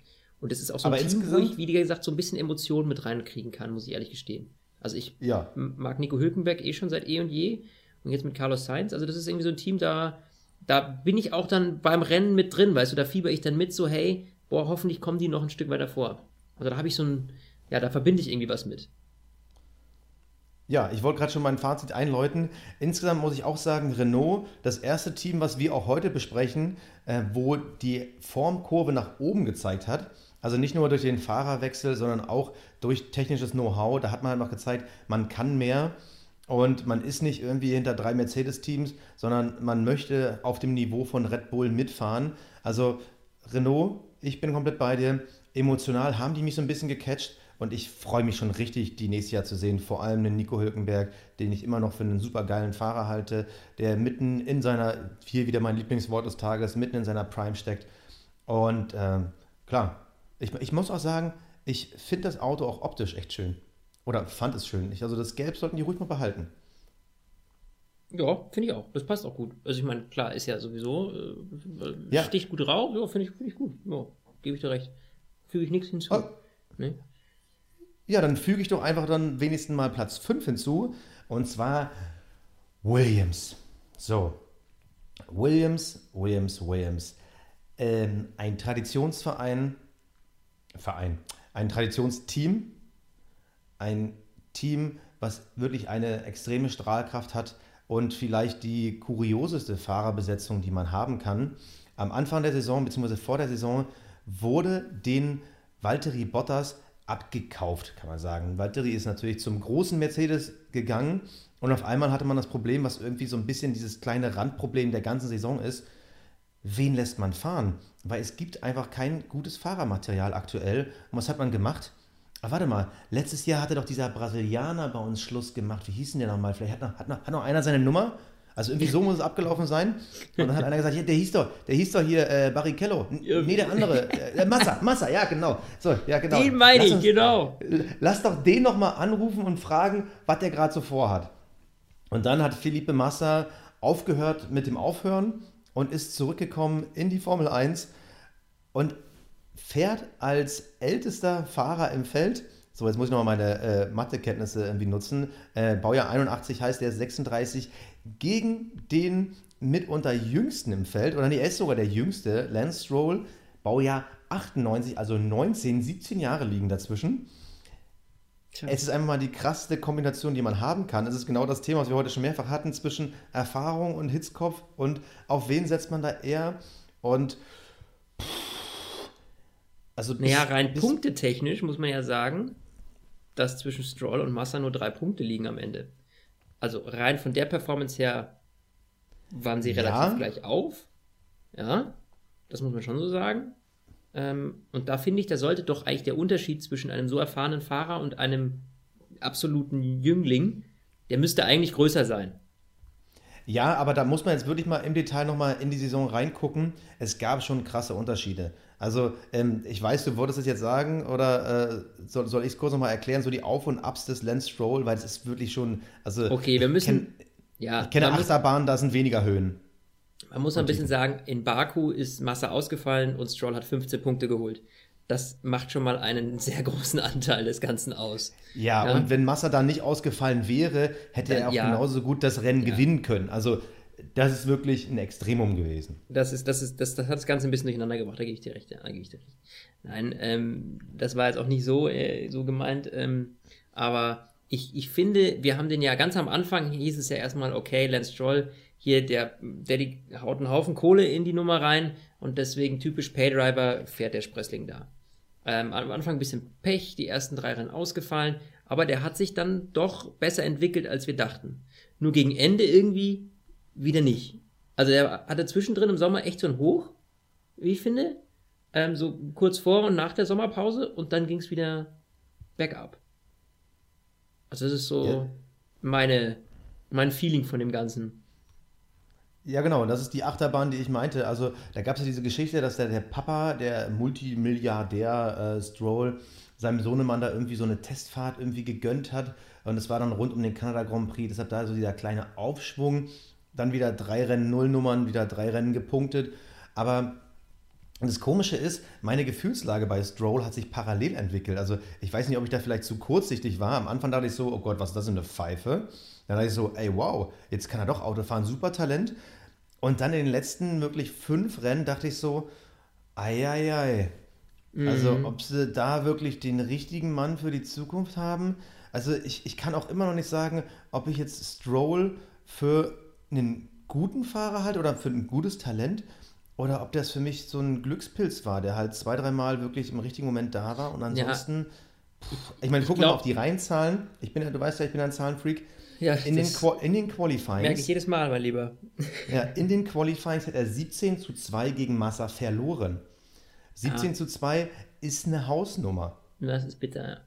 Und das ist auch so ein Aber Team, wo ich, wie gesagt, so ein bisschen Emotionen mit reinkriegen kann, muss ich ehrlich gestehen. Also ich ja. mag Nico Hülkenberg eh schon seit eh und je. Und jetzt mit Carlos Sainz. Also das ist irgendwie so ein Team, da, da bin ich auch dann beim Rennen mit drin, weißt du, da fieber ich dann mit so, hey, boah, hoffentlich kommen die noch ein Stück weiter vor. Also da habe ich so ein, ja, da verbinde ich irgendwie was mit. Ja, ich wollte gerade schon mein Fazit einläuten. Insgesamt muss ich auch sagen, Renault, das erste Team, was wir auch heute besprechen, äh, wo die Formkurve nach oben gezeigt hat. Also nicht nur durch den Fahrerwechsel, sondern auch durch technisches Know-how. Da hat man halt noch gezeigt, man kann mehr und man ist nicht irgendwie hinter drei Mercedes-Teams, sondern man möchte auf dem Niveau von Red Bull mitfahren. Also Renault, ich bin komplett bei dir. Emotional haben die mich so ein bisschen gecatcht und ich freue mich schon richtig, die nächstes Jahr zu sehen. Vor allem den Nico Hülkenberg, den ich immer noch für einen super geilen Fahrer halte, der mitten in seiner, hier wieder mein Lieblingswort des Tages, mitten in seiner Prime steckt. Und ähm, klar, ich, ich muss auch sagen, ich finde das Auto auch optisch echt schön. Oder fand es schön. Ich, also das Gelb sollten die ruhig mal behalten. Ja, finde ich auch. Das passt auch gut. Also ich meine, klar, ist ja sowieso, äh, ja. sticht gut drauf. Ja, finde ich, find ich gut. Ja, gebe ich dir recht. Füge ich nichts hinzu. Oh. Nee? Ja, dann füge ich doch einfach dann wenigstens mal Platz 5 hinzu. Und zwar Williams. So. Williams, Williams, Williams. Ähm, ein Traditionsverein Verein, ein Traditionsteam, ein Team, was wirklich eine extreme Strahlkraft hat und vielleicht die kurioseste Fahrerbesetzung, die man haben kann. Am Anfang der Saison bzw. vor der Saison wurde den Valtteri Bottas abgekauft, kann man sagen. Valtteri ist natürlich zum großen Mercedes gegangen und auf einmal hatte man das Problem, was irgendwie so ein bisschen dieses kleine Randproblem der ganzen Saison ist. Wen lässt man fahren? weil es gibt einfach kein gutes Fahrermaterial aktuell. Und was hat man gemacht? Ach, warte mal, letztes Jahr hatte doch dieser Brasilianer bei uns Schluss gemacht. Wie hieß denn der nochmal? Vielleicht hat noch, hat, noch, hat noch einer seine Nummer? Also irgendwie so muss es abgelaufen sein. Und dann hat einer gesagt, ja, der hieß doch, der hieß doch hier äh, Barrichello. Nee, der andere. Äh, Massa, Massa, ja, genau. So, ja, genau. Den meine ich, genau. Lass doch den nochmal anrufen und fragen, was der gerade so vorhat. Und dann hat Felipe Massa aufgehört mit dem Aufhören und ist zurückgekommen in die Formel 1 und fährt als ältester Fahrer im Feld. So, jetzt muss ich nochmal meine äh, Mathekenntnisse irgendwie nutzen. Äh, Baujahr 81 heißt der 36 gegen den mitunter jüngsten im Feld, oder nee, er ist sogar der jüngste, Lance Stroll, Baujahr 98, also 19, 17 Jahre liegen dazwischen. Tja. Es ist einfach mal die krasseste Kombination, die man haben kann. Es ist genau das Thema, was wir heute schon mehrfach hatten, zwischen Erfahrung und Hitzkopf und auf wen setzt man da eher und also bis, naja, rein bis, punktetechnisch muss man ja sagen, dass zwischen Stroll und Massa nur drei Punkte liegen am Ende. Also rein von der Performance her waren sie relativ ja. gleich auf. Ja, das muss man schon so sagen. Ähm, und da finde ich, da sollte doch eigentlich der Unterschied zwischen einem so erfahrenen Fahrer und einem absoluten Jüngling, der müsste eigentlich größer sein. Ja, aber da muss man jetzt wirklich mal im Detail nochmal in die Saison reingucken. Es gab schon krasse Unterschiede. Also, ähm, ich weiß, du wolltest es jetzt sagen, oder äh, soll, soll ich es kurz nochmal erklären, so die Auf- und Abs des Lance Stroll, weil es ist wirklich schon. Also, okay, wir müssen. Ich kenn, ja, ich kenne Achterbahnen, da sind weniger Höhen. Man muss ein bisschen sagen, in Baku ist Massa ausgefallen und Stroll hat 15 Punkte geholt. Das macht schon mal einen sehr großen Anteil des Ganzen aus. Ja, ja. und wenn Massa da nicht ausgefallen wäre, hätte er auch ja. genauso gut das Rennen ja. gewinnen können. Also das ist wirklich ein Extremum gewesen. Das, ist, das, ist, das, das hat das Ganze ein bisschen durcheinander gebracht, da gebe ich dir recht. Ja, da gebe ich dir recht. Nein, ähm, das war jetzt auch nicht so, äh, so gemeint. Ähm, aber ich, ich finde, wir haben den ja ganz am Anfang, hieß es ja erstmal, okay, Lance Stroll, hier, der, der die, haut einen Haufen Kohle in die Nummer rein und deswegen typisch Paydriver fährt der Sprössling da. Ähm, am Anfang ein bisschen Pech, die ersten drei Rennen ausgefallen, aber der hat sich dann doch besser entwickelt, als wir dachten. Nur gegen Ende irgendwie wieder nicht. Also er hatte zwischendrin im Sommer echt so ein Hoch, wie ich finde. Ähm, so kurz vor und nach der Sommerpause und dann ging es wieder bergab. Also das ist so ja. meine, mein Feeling von dem Ganzen. Ja, genau, das ist die Achterbahn, die ich meinte. Also, da gab es ja diese Geschichte, dass der, der Papa, der Multimilliardär äh, Stroll, seinem Sohnemann da irgendwie so eine Testfahrt irgendwie gegönnt hat. Und es war dann rund um den Kanada Grand Prix. Deshalb da so dieser kleine Aufschwung. Dann wieder drei Rennen, Nullnummern, wieder drei Rennen gepunktet. Aber das Komische ist, meine Gefühlslage bei Stroll hat sich parallel entwickelt. Also, ich weiß nicht, ob ich da vielleicht zu kurzsichtig war. Am Anfang dachte ich so, oh Gott, was ist das für eine Pfeife? Dann dachte ich so, ey, wow, jetzt kann er doch Auto fahren, super Talent. Und dann in den letzten wirklich fünf Rennen dachte ich so, ei, ei, ei. Also, mhm. ob sie da wirklich den richtigen Mann für die Zukunft haben. Also, ich, ich kann auch immer noch nicht sagen, ob ich jetzt Stroll für einen guten Fahrer halte oder für ein gutes Talent oder ob das für mich so ein Glückspilz war, der halt zwei, dreimal wirklich im richtigen Moment da war und ansonsten. Ja. Pff, ich meine, wir mal auf die Reihenzahlen. Ich bin ja, du weißt ja, ich bin ein Zahlenfreak. Ja, in, den in den Qualifyings. Merke ich jedes Mal, mein Lieber. Ja, in den Qualifyings hat er 17 zu 2 gegen Massa verloren. 17 ah. zu 2 ist eine Hausnummer. Das ist bitter.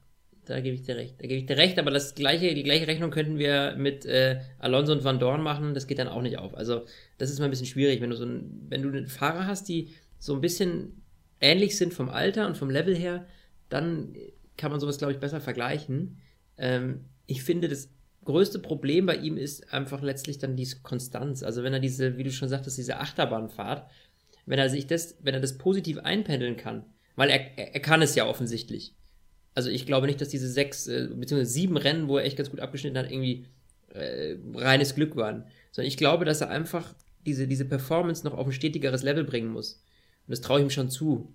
Da gebe ich dir recht. Da gebe ich dir recht, aber das gleiche, die gleiche Rechnung könnten wir mit äh, Alonso und Van Dorn machen. Das geht dann auch nicht auf. Also, das ist mal ein bisschen schwierig, wenn du so ein, wenn du einen Fahrer hast, die so ein bisschen ähnlich sind vom Alter und vom Level her, dann kann man sowas, glaube ich, besser vergleichen. Ähm, ich finde, das größte Problem bei ihm ist einfach letztlich dann diese Konstanz. Also wenn er diese, wie du schon sagtest, diese Achterbahnfahrt, wenn er sich das, wenn er das positiv einpendeln kann, weil er, er kann es ja offensichtlich. Also ich glaube nicht, dass diese sechs, äh, beziehungsweise sieben Rennen, wo er echt ganz gut abgeschnitten hat, irgendwie äh, reines Glück waren. Sondern ich glaube, dass er einfach diese, diese Performance noch auf ein stetigeres Level bringen muss. Und das traue ich ihm schon zu.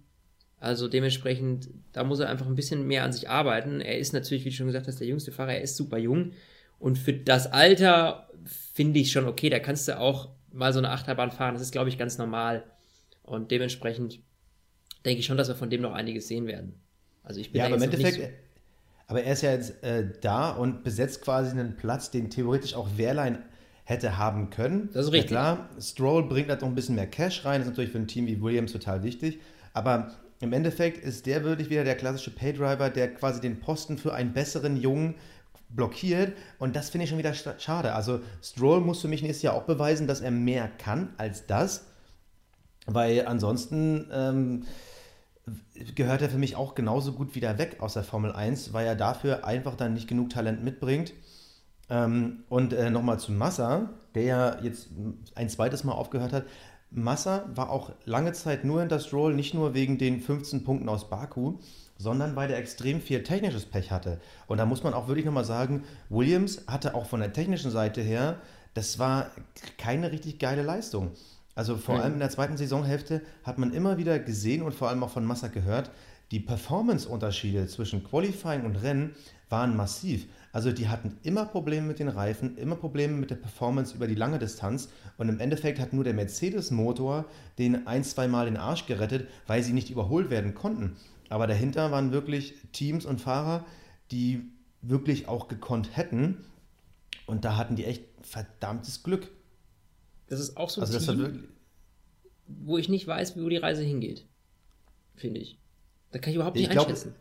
Also dementsprechend, da muss er einfach ein bisschen mehr an sich arbeiten. Er ist natürlich, wie du schon gesagt hast, der jüngste Fahrer, er ist super jung. Und für das Alter finde ich schon okay, da kannst du auch mal so eine Achterbahn fahren. Das ist, glaube ich, ganz normal. Und dementsprechend denke ich schon, dass wir von dem noch einiges sehen werden. Also ich bin ja, aber im Endeffekt, so aber er ist ja jetzt äh, da und besetzt quasi einen Platz, den theoretisch auch Wehrlein hätte haben können. Das ist richtig. Ja, klar, Stroll bringt halt noch ein bisschen mehr Cash rein, das ist natürlich für ein Team wie Williams total wichtig. Aber im Endeffekt ist der wirklich wieder der klassische Paydriver, der quasi den Posten für einen besseren Jungen blockiert und das finde ich schon wieder schade. Also Stroll muss für mich nächstes Jahr auch beweisen, dass er mehr kann als das, weil ansonsten ähm, gehört er für mich auch genauso gut wieder weg aus der Formel 1, weil er dafür einfach dann nicht genug Talent mitbringt. Ähm, und äh, nochmal zu Massa, der ja jetzt ein zweites Mal aufgehört hat. Massa war auch lange Zeit nur hinter Stroll, nicht nur wegen den 15 Punkten aus Baku, sondern weil er extrem viel technisches Pech hatte. Und da muss man auch wirklich nochmal sagen, Williams hatte auch von der technischen Seite her, das war keine richtig geile Leistung. Also vor mhm. allem in der zweiten Saisonhälfte hat man immer wieder gesehen und vor allem auch von Massa gehört, die Performance-Unterschiede zwischen Qualifying und Rennen waren massiv. Also die hatten immer Probleme mit den Reifen, immer Probleme mit der Performance über die lange Distanz und im Endeffekt hat nur der Mercedes-Motor den ein, zwei Mal den Arsch gerettet, weil sie nicht überholt werden konnten. Aber dahinter waren wirklich Teams und Fahrer, die wirklich auch gekonnt hätten. Und da hatten die echt verdammtes Glück. Das ist auch so ein also Team, wo ich nicht weiß, wo die Reise hingeht. Finde ich. Da kann ich überhaupt nicht ich glaub, einschätzen.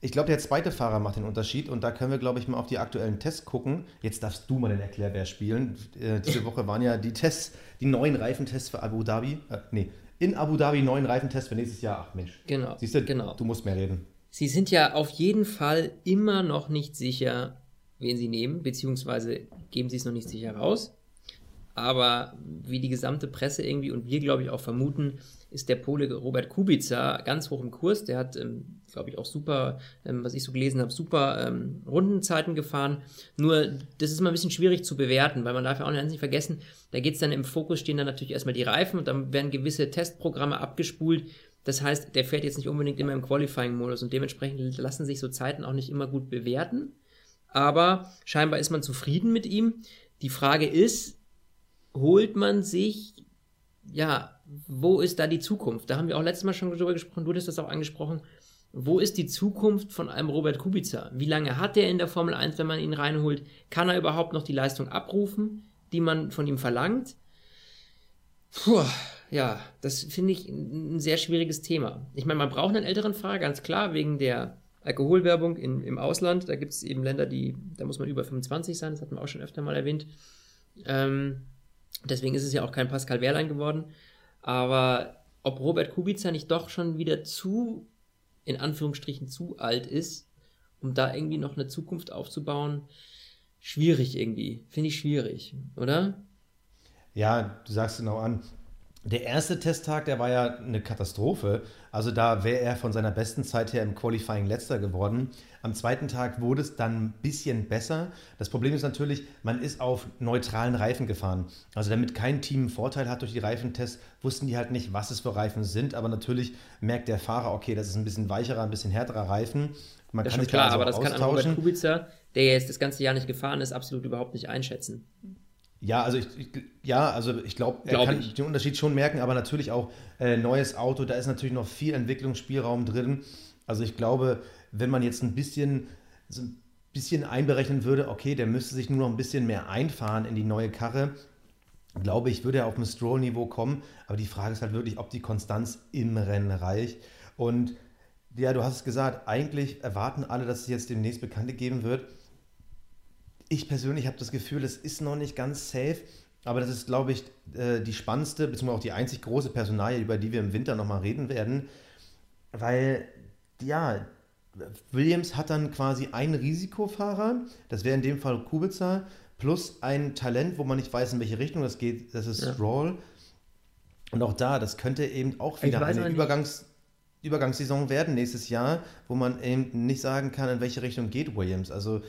Ich glaube, der zweite Fahrer macht den Unterschied und da können wir, glaube ich, mal auf die aktuellen Tests gucken. Jetzt darfst du mal den Erklärbär spielen. Äh, diese Woche waren ja die Tests, die neuen Reifentests für Abu Dhabi. Äh, nee, in Abu Dhabi neuen Reifentests für nächstes Jahr. Ach Mensch. Genau. Siehst du, genau. du musst mehr reden. Sie sind ja auf jeden Fall immer noch nicht sicher, wen sie nehmen, beziehungsweise geben sie es noch nicht sicher raus. Aber wie die gesamte Presse irgendwie und wir, glaube ich, auch vermuten, ist der Pole Robert Kubica ganz hoch im Kurs. Der hat, ähm, glaube ich, auch super, ähm, was ich so gelesen habe, super ähm, Rundenzeiten gefahren. Nur, das ist mal ein bisschen schwierig zu bewerten, weil man darf ja auch nicht vergessen, da geht es dann im Fokus, stehen dann natürlich erstmal die Reifen und dann werden gewisse Testprogramme abgespult. Das heißt, der fährt jetzt nicht unbedingt immer im Qualifying-Modus und dementsprechend lassen sich so Zeiten auch nicht immer gut bewerten. Aber scheinbar ist man zufrieden mit ihm. Die Frage ist, holt man sich, ja, wo ist da die Zukunft? Da haben wir auch letztes Mal schon drüber gesprochen, du hast das auch angesprochen. Wo ist die Zukunft von einem Robert Kubica? Wie lange hat er in der Formel 1, wenn man ihn reinholt? Kann er überhaupt noch die Leistung abrufen, die man von ihm verlangt? Puh, ja, das finde ich ein sehr schwieriges Thema. Ich meine, man braucht einen älteren Fahrer, ganz klar, wegen der Alkoholwerbung in, im Ausland. Da gibt es eben Länder, die, da muss man über 25 sein, das hat man auch schon öfter mal erwähnt. Ähm, Deswegen ist es ja auch kein Pascal Wehrlein geworden. Aber ob Robert Kubica nicht doch schon wieder zu, in Anführungsstrichen, zu alt ist, um da irgendwie noch eine Zukunft aufzubauen, schwierig irgendwie. Finde ich schwierig, oder? Ja, du sagst genau an. Der erste Testtag, der war ja eine Katastrophe. Also da wäre er von seiner besten Zeit her im Qualifying letzter geworden. Am zweiten Tag wurde es dann ein bisschen besser. Das Problem ist natürlich, man ist auf neutralen Reifen gefahren. Also damit kein Team einen Vorteil hat durch die Reifentests, wussten die halt nicht, was es für Reifen sind. Aber natürlich merkt der Fahrer, okay, das ist ein bisschen weicherer, ein bisschen härterer Reifen. Man das kann ist klar, also aber das kann Robert Kubica, der jetzt das ganze Jahr nicht gefahren ist, absolut überhaupt nicht einschätzen. Ja, also ich, ich ja, also ich glaube, er glaub kann ich. den Unterschied schon merken, aber natürlich auch äh, neues Auto, da ist natürlich noch viel Entwicklungsspielraum drin. Also ich glaube, wenn man jetzt ein bisschen, so ein bisschen einberechnen würde, okay, der müsste sich nur noch ein bisschen mehr einfahren in die neue Karre, glaube ich, würde er auf ein Stroll-Niveau kommen. Aber die Frage ist halt wirklich, ob die Konstanz im Rennen reicht. Und ja, du hast es gesagt, eigentlich erwarten alle, dass es jetzt demnächst Bekannte geben wird ich persönlich habe das Gefühl, es ist noch nicht ganz safe, aber das ist, glaube ich, äh, die spannendste, beziehungsweise auch die einzig große Personalie, über die wir im Winter nochmal reden werden, weil, ja, Williams hat dann quasi einen Risikofahrer, das wäre in dem Fall Kubica, plus ein Talent, wo man nicht weiß, in welche Richtung das geht, das ist ja. Stroll. Und auch da, das könnte eben auch wieder eine Übergangs Übergangssaison werden nächstes Jahr, wo man eben nicht sagen kann, in welche Richtung geht Williams. Also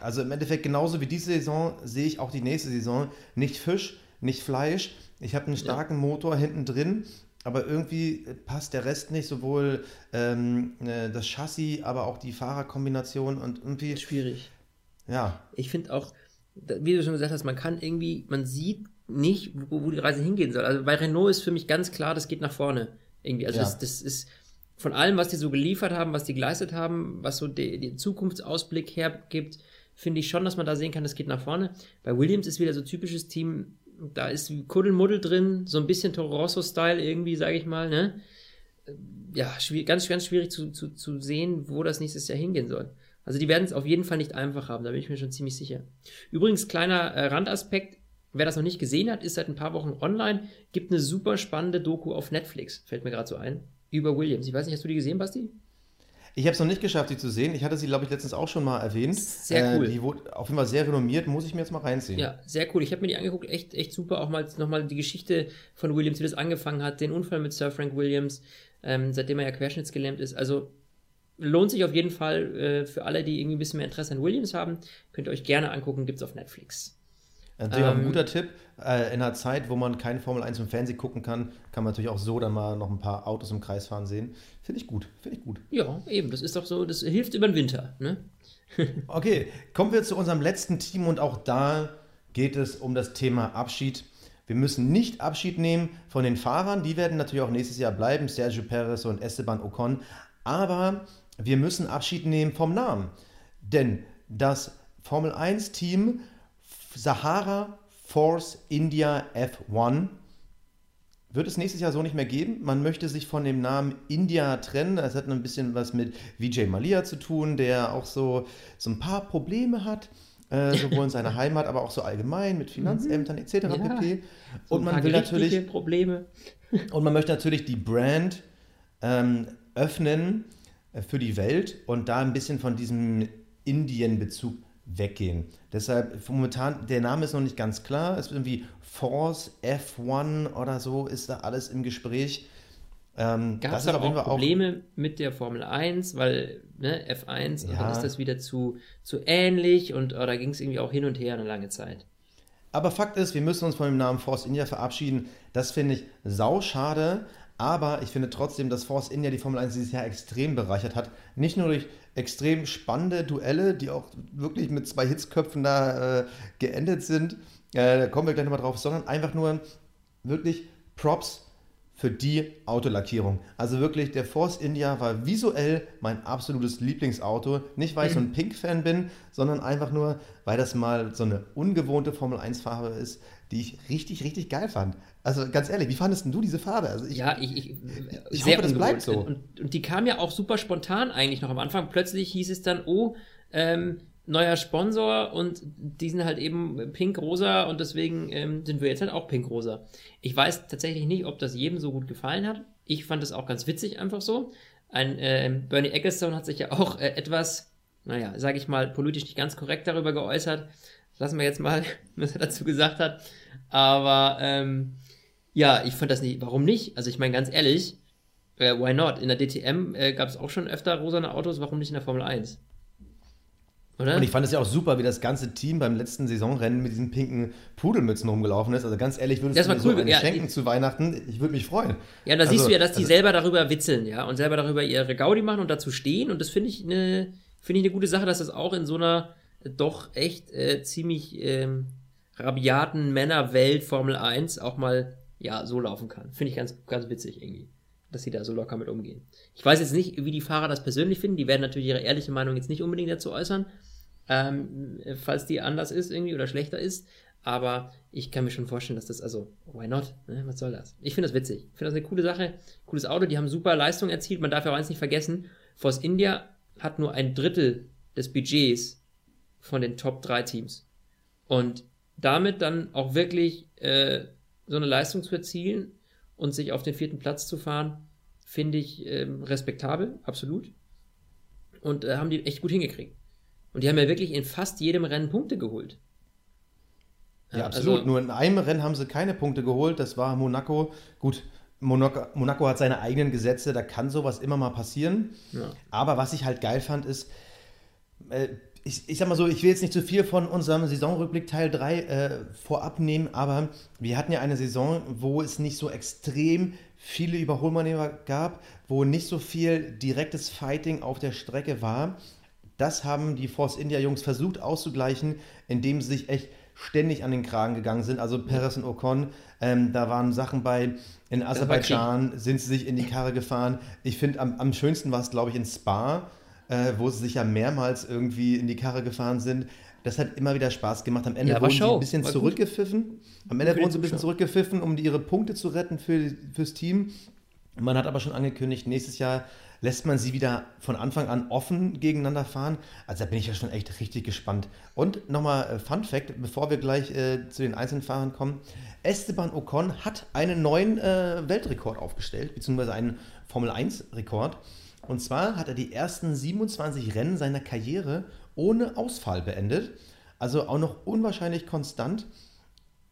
also im Endeffekt genauso wie diese Saison sehe ich auch die nächste Saison. Nicht Fisch, nicht Fleisch. Ich habe einen starken ja. Motor hinten drin, aber irgendwie passt der Rest nicht, sowohl ähm, äh, das Chassis, aber auch die Fahrerkombination und irgendwie. Schwierig. Ja. Ich finde auch, wie du schon gesagt hast, man kann irgendwie, man sieht nicht, wo, wo, die Reise hingehen soll. Also bei Renault ist für mich ganz klar, das geht nach vorne. Irgendwie. Also ja. das, das ist von allem, was die so geliefert haben, was die geleistet haben, was so den Zukunftsausblick hergibt, finde ich schon, dass man da sehen kann, es geht nach vorne. Bei Williams ist wieder so typisches Team, da ist Kuddelmuddel drin, so ein bisschen Toro Rosso-Style irgendwie, sage ich mal, ne? Ja, ganz, ganz schwierig zu, zu, zu sehen, wo das nächstes Jahr hingehen soll. Also die werden es auf jeden Fall nicht einfach haben, da bin ich mir schon ziemlich sicher. Übrigens, kleiner äh, Randaspekt, wer das noch nicht gesehen hat, ist seit ein paar Wochen online, gibt eine super spannende Doku auf Netflix, fällt mir gerade so ein, über Williams. Ich weiß nicht, hast du die gesehen, Basti? Ich habe es noch nicht geschafft, sie zu sehen. Ich hatte sie, glaube ich, letztens auch schon mal erwähnt. Sehr äh, cool. Äh, die wurde auf jeden Fall sehr renommiert, muss ich mir jetzt mal reinziehen. Ja, sehr cool. Ich habe mir die angeguckt, echt, echt super. Auch mal nochmal die Geschichte von Williams, wie das angefangen hat, den Unfall mit Sir Frank Williams, ähm, seitdem er ja querschnittsgelähmt ist. Also lohnt sich auf jeden Fall äh, für alle, die irgendwie ein bisschen mehr Interesse an Williams haben. Könnt ihr euch gerne angucken, gibt es auf Netflix. Natürlich ähm, auch ein guter Tipp. Äh, in einer Zeit, wo man keine Formel 1 im Fernsehen gucken kann, kann man natürlich auch so dann mal noch ein paar Autos im Kreis fahren sehen. Finde ich gut, finde ich gut. Ja, eben, das ist doch so, das hilft über den Winter. Ne? okay, kommen wir zu unserem letzten Team und auch da geht es um das Thema Abschied. Wir müssen nicht Abschied nehmen von den Fahrern, die werden natürlich auch nächstes Jahr bleiben, Sergio Perez und Esteban Ocon. Aber wir müssen Abschied nehmen vom Namen. Denn das Formel 1-Team Sahara Force India F1 wird es nächstes Jahr so nicht mehr geben. Man möchte sich von dem Namen India trennen. Das hat ein bisschen was mit Vijay Malia zu tun, der auch so, so ein paar Probleme hat. Äh, sowohl in seiner Heimat, aber auch so allgemein mit Finanzämtern etc. Ja, pp. Und so man will natürlich Probleme. und man möchte natürlich die Brand ähm, öffnen äh, für die Welt und da ein bisschen von diesem Indien-Bezug weggehen. Deshalb momentan, der Name ist noch nicht ganz klar. Es ist irgendwie Force F1 oder so, ist da alles im Gespräch. Ähm, Gab es aber auch Probleme auch, mit der Formel 1, weil ne, F1 ja. und dann ist das wieder zu, zu ähnlich und oh, da ging es irgendwie auch hin und her eine lange Zeit. Aber Fakt ist, wir müssen uns von dem Namen Force India verabschieden. Das finde ich sauschade, aber ich finde trotzdem, dass Force India die Formel 1 dieses Jahr extrem bereichert hat. Nicht nur durch extrem spannende Duelle, die auch wirklich mit zwei Hitzköpfen da äh, geendet sind, äh, da kommen wir gleich nochmal drauf, sondern einfach nur wirklich Props für die Autolackierung. Also wirklich, der Force India war visuell mein absolutes Lieblingsauto. Nicht, weil ich so ein. Pink-Fan bin, sondern einfach nur, weil das mal so eine ungewohnte Formel-1-Farbe ist, die ich richtig, richtig geil fand. Also ganz ehrlich, wie fandest du diese Farbe? Also ich, ja, ich, ich, ich hoffe, das bleibt so. Und, und, die kam ja auch super spontan eigentlich noch am Anfang. Plötzlich hieß es dann, oh, ähm, neuer Sponsor und die sind halt eben pink-rosa und deswegen ähm, sind wir jetzt halt auch pink-rosa. Ich weiß tatsächlich nicht, ob das jedem so gut gefallen hat. Ich fand es auch ganz witzig einfach so. Ein äh, Bernie Ecclestone hat sich ja auch äh, etwas, naja, sage ich mal, politisch nicht ganz korrekt darüber geäußert. Lassen wir jetzt mal, was er dazu gesagt hat. Aber ähm, ja, ich fand das nicht. Warum nicht? Also ich meine ganz ehrlich, äh, why not? In der DTM äh, gab es auch schon öfter rosane Autos, warum nicht in der Formel 1? Oder? Und ich fand es ja auch super, wie das ganze Team beim letzten Saisonrennen mit diesen pinken Pudelmützen rumgelaufen ist. Also ganz ehrlich, würdest du mir cool. so eine ja, schenken zu Weihnachten? Ich würde mich freuen. Ja, da also, siehst du ja, dass die also, selber darüber witzeln, ja, und selber darüber ihre Gaudi machen und dazu stehen. Und das finde ich eine finde ich eine gute Sache, dass das auch in so einer doch echt äh, ziemlich ähm, rabiaten Männerwelt Formel 1 auch mal ja so laufen kann. Finde ich ganz ganz witzig irgendwie, dass sie da so locker mit umgehen. Ich weiß jetzt nicht, wie die Fahrer das persönlich finden. Die werden natürlich ihre ehrliche Meinung jetzt nicht unbedingt dazu äußern ähm, falls die anders ist irgendwie oder schlechter ist. Aber ich kann mir schon vorstellen, dass das, also, why not? Ne? Was soll das? Ich finde das witzig. Ich finde das eine coole Sache. Cooles Auto, die haben super Leistung erzielt. Man darf ja auch eins nicht vergessen, Force India hat nur ein Drittel des Budgets von den Top 3 Teams. Und damit dann auch wirklich äh, so eine Leistung zu erzielen und sich auf den vierten Platz zu fahren, finde ich ähm, respektabel, absolut. Und äh, haben die echt gut hingekriegt. Und die haben ja wirklich in fast jedem Rennen Punkte geholt. Ja, ja absolut. Also, Nur in einem Rennen haben sie keine Punkte geholt. Das war Monaco. Gut, Monaco, Monaco, hat seine eigenen Gesetze, da kann sowas immer mal passieren. Ja. Aber was ich halt geil fand, ist, äh, ich, ich sag mal so, ich will jetzt nicht zu viel von unserem Saisonrückblick Teil 3 äh, vorab nehmen, aber wir hatten ja eine Saison, wo es nicht so extrem viele Überholmanöver gab, wo nicht so viel direktes Fighting auf der Strecke war. Das haben die Force India Jungs versucht auszugleichen, indem sie sich echt ständig an den Kragen gegangen sind. Also Perez und Ocon, ähm, da waren Sachen bei, in Aserbaidschan sind sie sich in die Karre gefahren. Ich finde, am, am schönsten war es, glaube ich, in Spa, äh, wo sie sich ja mehrmals irgendwie in die Karre gefahren sind. Das hat immer wieder Spaß gemacht. Am Ende ja, wurden sie ein bisschen war zurückgepfiffen. Gut. Am Ende wurden sie ein bisschen zurückgepfiffen, um die, ihre Punkte zu retten für, fürs Team. Man hat aber schon angekündigt, nächstes Jahr lässt man sie wieder von Anfang an offen gegeneinander fahren. Also da bin ich ja schon echt richtig gespannt. Und nochmal äh, Fun Fact, bevor wir gleich äh, zu den einzelnen Fahrern kommen. Esteban Ocon hat einen neuen äh, Weltrekord aufgestellt, beziehungsweise einen Formel-1-Rekord. Und zwar hat er die ersten 27 Rennen seiner Karriere ohne Ausfall beendet. Also auch noch unwahrscheinlich konstant.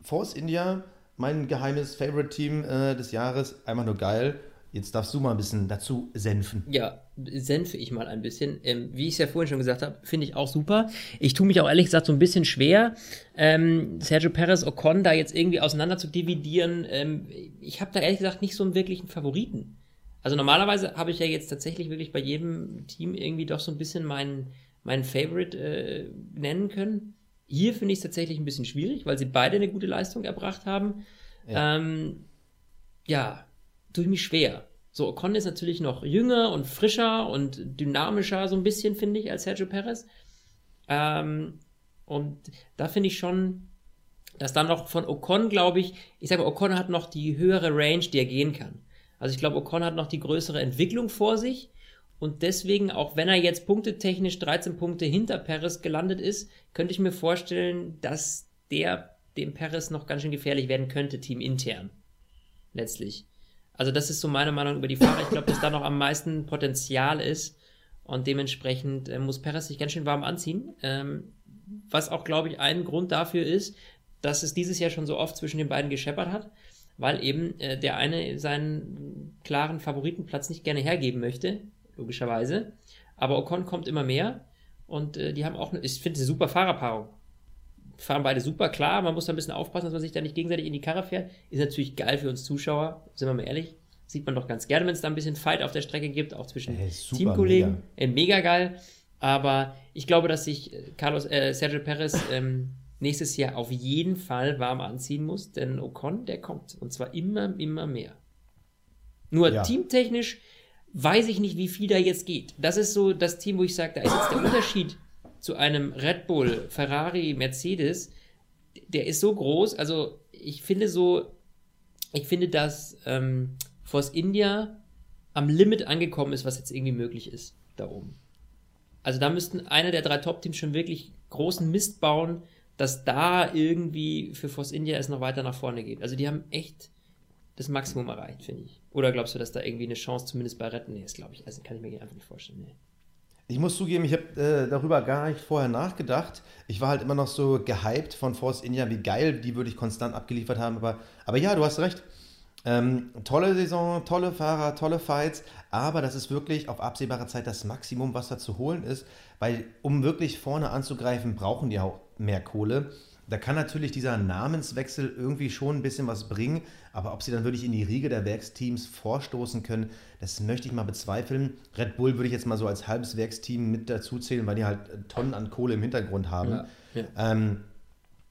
Force India, mein geheimes Favorite-Team äh, des Jahres, einfach nur geil. Jetzt darfst du mal ein bisschen dazu senfen. Ja, senfe ich mal ein bisschen. Ähm, wie ich es ja vorhin schon gesagt habe, finde ich auch super. Ich tue mich auch ehrlich gesagt so ein bisschen schwer, ähm, Sergio Perez Ocon da jetzt irgendwie auseinander zu dividieren. Ähm, ich habe da ehrlich gesagt nicht so einen wirklichen Favoriten. Also normalerweise habe ich ja jetzt tatsächlich wirklich bei jedem Team irgendwie doch so ein bisschen meinen, meinen Favorite äh, nennen können. Hier finde ich es tatsächlich ein bisschen schwierig, weil sie beide eine gute Leistung erbracht haben. Ja, ähm, ja tue ich mich schwer. So, Ocon ist natürlich noch jünger und frischer und dynamischer, so ein bisschen, finde ich, als Sergio Perez. Ähm, und da finde ich schon, dass dann noch von Ocon, glaube ich, ich sage mal, Ocon hat noch die höhere Range, die er gehen kann. Also ich glaube, Ocon hat noch die größere Entwicklung vor sich. Und deswegen, auch wenn er jetzt punktetechnisch 13 Punkte hinter Perez gelandet ist, könnte ich mir vorstellen, dass der dem Perez noch ganz schön gefährlich werden könnte, teamintern. Letztlich. Also das ist so meine Meinung über die Fahrer. Ich glaube, dass da noch am meisten Potenzial ist und dementsprechend äh, muss Perez sich ganz schön warm anziehen. Ähm, was auch, glaube ich, ein Grund dafür ist, dass es dieses Jahr schon so oft zwischen den beiden gescheppert hat, weil eben äh, der eine seinen klaren Favoritenplatz nicht gerne hergeben möchte, logischerweise. Aber Ocon kommt immer mehr und äh, die haben auch, ich finde, eine super Fahrerpaarung fahren beide super klar. Man muss da ein bisschen aufpassen, dass man sich da nicht gegenseitig in die Karre fährt. Ist natürlich geil für uns Zuschauer, sind wir mal ehrlich. Sieht man doch ganz gerne, wenn es da ein bisschen Fight auf der Strecke gibt, auch zwischen hey, Teamkollegen. Mega. Äh, mega. geil. Aber ich glaube, dass sich äh, Carlos, äh, Sergio Perez ähm, nächstes Jahr auf jeden Fall warm anziehen muss, denn Ocon, der kommt. Und zwar immer, immer mehr. Nur ja. teamtechnisch weiß ich nicht, wie viel da jetzt geht. Das ist so das Team, wo ich sage, da ist jetzt der Unterschied zu einem Red Bull, Ferrari, Mercedes, der ist so groß. Also ich finde so, ich finde, dass ähm, Force India am Limit angekommen ist, was jetzt irgendwie möglich ist da oben. Also da müssten einer der drei Top-Teams schon wirklich großen Mist bauen, dass da irgendwie für Force India es noch weiter nach vorne geht. Also die haben echt das Maximum erreicht, finde ich. Oder glaubst du, dass da irgendwie eine Chance zumindest bei Retten ist, glaube ich. Also kann ich mir einfach nicht vorstellen. Nee. Ich muss zugeben, ich habe äh, darüber gar nicht vorher nachgedacht. Ich war halt immer noch so gehypt von Force India, wie geil die würde ich konstant abgeliefert haben. Aber, aber ja, du hast recht. Ähm, tolle Saison, tolle Fahrer, tolle Fights, aber das ist wirklich auf absehbare Zeit das Maximum, was da zu holen ist, weil um wirklich vorne anzugreifen, brauchen die auch mehr Kohle. Da kann natürlich dieser Namenswechsel irgendwie schon ein bisschen was bringen, aber ob sie dann wirklich in die Riege der Werksteams vorstoßen können, das möchte ich mal bezweifeln. Red Bull würde ich jetzt mal so als halbes Werksteam mit dazu zählen, weil die halt Tonnen an Kohle im Hintergrund haben. Ja, ja. Ähm,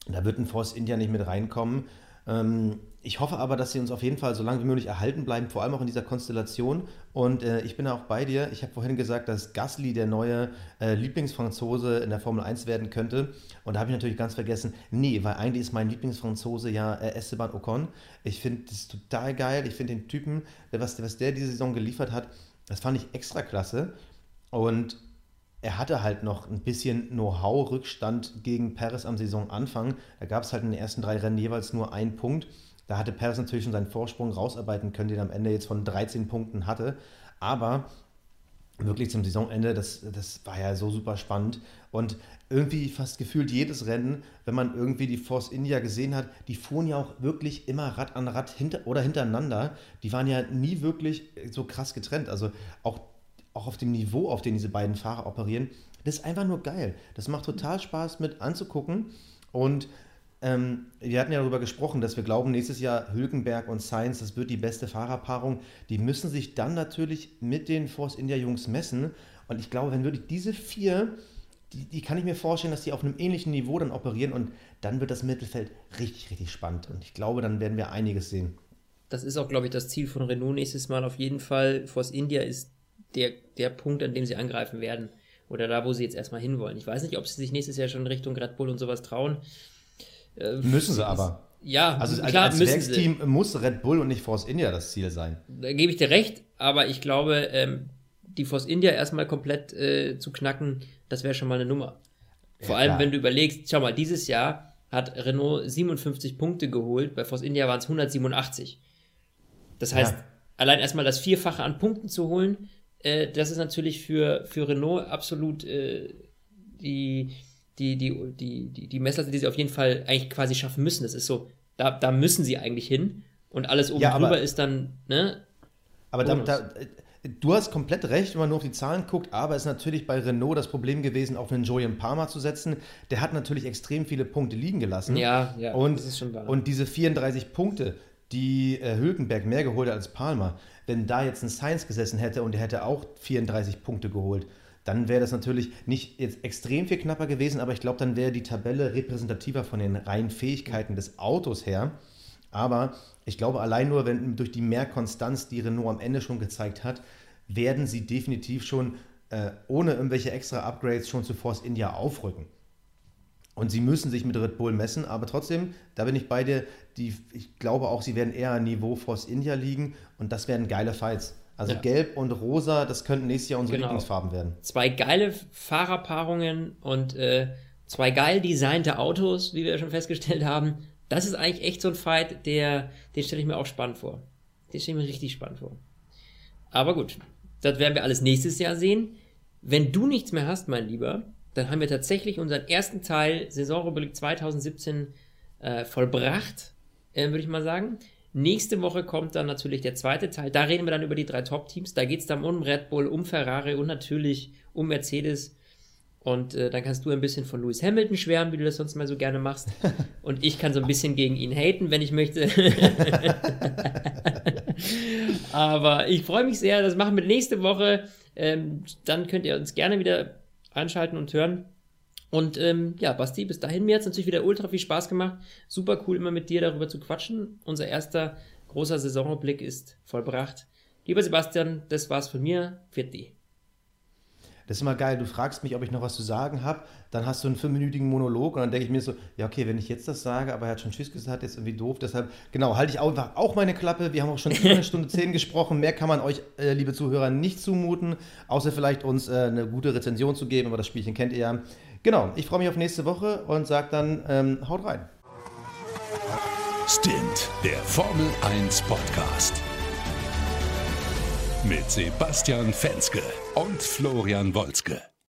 da wird ein Force India nicht mit reinkommen. Ähm, ich hoffe aber, dass sie uns auf jeden Fall so lange wie möglich erhalten bleiben, vor allem auch in dieser Konstellation. Und äh, ich bin auch bei dir. Ich habe vorhin gesagt, dass Gasly der neue äh, Lieblingsfranzose in der Formel 1 werden könnte. Und da habe ich natürlich ganz vergessen, nee, weil eigentlich ist mein Lieblingsfranzose ja äh, Esteban Ocon. Ich finde das total geil. Ich finde den Typen, was, was der diese Saison geliefert hat, das fand ich extra klasse. Und er hatte halt noch ein bisschen Know-how-Rückstand gegen Paris am Saisonanfang. Da gab es halt in den ersten drei Rennen jeweils nur einen Punkt. Da hatte Perez natürlich schon seinen Vorsprung rausarbeiten können, den er am Ende jetzt von 13 Punkten hatte. Aber wirklich zum Saisonende, das, das war ja so super spannend. Und irgendwie fast gefühlt jedes Rennen, wenn man irgendwie die Force India gesehen hat, die fuhren ja auch wirklich immer Rad an Rad hinter oder hintereinander. Die waren ja nie wirklich so krass getrennt. Also auch, auch auf dem Niveau, auf dem diese beiden Fahrer operieren, das ist einfach nur geil. Das macht total Spaß mit anzugucken. Und ähm, wir hatten ja darüber gesprochen, dass wir glauben, nächstes Jahr Hülkenberg und Sainz, das wird die beste Fahrerpaarung. Die müssen sich dann natürlich mit den Force India Jungs messen. Und ich glaube, wenn wirklich diese vier, die, die kann ich mir vorstellen, dass die auf einem ähnlichen Niveau dann operieren und dann wird das Mittelfeld richtig, richtig spannend. Und ich glaube, dann werden wir einiges sehen. Das ist auch, glaube ich, das Ziel von Renault nächstes Mal auf jeden Fall. Force India ist der, der Punkt, an dem sie angreifen werden. Oder da, wo sie jetzt erstmal hinwollen. Ich weiß nicht, ob sie sich nächstes Jahr schon Richtung Red Bull und sowas trauen. Äh, müssen sie aber. Ja, also klar, als, als Werksteam muss Red Bull und nicht Force India das Ziel sein. Da gebe ich dir recht, aber ich glaube, ähm, die Force India erstmal komplett äh, zu knacken, das wäre schon mal eine Nummer. Vor ja, allem, klar. wenn du überlegst, schau mal, dieses Jahr hat Renault 57 Punkte geholt, bei Force India waren es 187. Das heißt, ja. allein erstmal das Vierfache an Punkten zu holen, äh, das ist natürlich für, für Renault absolut äh, die, die, die, die, die, die Messlatte, die sie auf jeden Fall eigentlich quasi schaffen müssen. Das ist so, da, da müssen sie eigentlich hin. Und alles oben ja, drüber ist dann, ne? Aber da, da, du hast komplett recht, wenn man nur auf die Zahlen guckt, aber es ist natürlich bei Renault das Problem gewesen, auf einen Julian Palmer zu setzen. Der hat natürlich extrem viele Punkte liegen gelassen. Ja, ja, und, das ist schon wahr. Und diese 34 Punkte, die äh, Hülkenberg mehr geholt hat als Palmer, wenn da jetzt ein Science gesessen hätte und er hätte auch 34 Punkte geholt, dann wäre das natürlich nicht jetzt extrem viel knapper gewesen, aber ich glaube, dann wäre die Tabelle repräsentativer von den reinen Fähigkeiten des Autos her. Aber ich glaube, allein nur wenn durch die Mehrkonstanz, die Renault am Ende schon gezeigt hat, werden sie definitiv schon äh, ohne irgendwelche extra Upgrades schon zu Force India aufrücken. Und sie müssen sich mit Red Bull messen, aber trotzdem, da bin ich bei dir, die, ich glaube auch, sie werden eher Niveau Force India liegen und das werden geile Fights. Also ja. Gelb und Rosa, das könnten nächstes Jahr unsere genau. Lieblingsfarben werden. Zwei geile Fahrerpaarungen und äh, zwei geil designte Autos, wie wir schon festgestellt haben. Das ist eigentlich echt so ein Fight, der, den stelle ich mir auch spannend vor. Den stelle ich mir richtig spannend vor. Aber gut, das werden wir alles nächstes Jahr sehen. Wenn du nichts mehr hast, mein Lieber, dann haben wir tatsächlich unseren ersten Teil Saisonrubrik 2017 äh, vollbracht, äh, würde ich mal sagen. Nächste Woche kommt dann natürlich der zweite Teil. Da reden wir dann über die drei Top-Teams. Da geht es dann um Red Bull, um Ferrari und natürlich um Mercedes. Und äh, dann kannst du ein bisschen von Lewis Hamilton schwärmen, wie du das sonst mal so gerne machst. Und ich kann so ein bisschen gegen ihn haten, wenn ich möchte. Aber ich freue mich sehr. Das machen wir nächste Woche. Ähm, dann könnt ihr uns gerne wieder anschalten und hören. Und ähm, ja, Basti, bis dahin, mir hat es natürlich wieder ultra viel Spaß gemacht. Super cool, immer mit dir darüber zu quatschen. Unser erster großer Saisonblick ist vollbracht. Lieber Sebastian, das war's von mir. Vierte. Das ist immer geil. Du fragst mich, ob ich noch was zu sagen habe. Dann hast du einen fünfminütigen Monolog und dann denke ich mir so, ja, okay, wenn ich jetzt das sage, aber er hat schon Tschüss gesagt, ist irgendwie doof. Deshalb, genau, halte ich auch, auch meine Klappe. Wir haben auch schon eine Stunde zehn gesprochen. Mehr kann man euch, äh, liebe Zuhörer, nicht zumuten, außer vielleicht uns äh, eine gute Rezension zu geben. Aber das Spielchen kennt ihr ja. Genau, ich freue mich auf nächste Woche und sage dann, ähm, haut rein. Stint, der Formel 1 Podcast mit Sebastian Fenske und Florian Wolzke.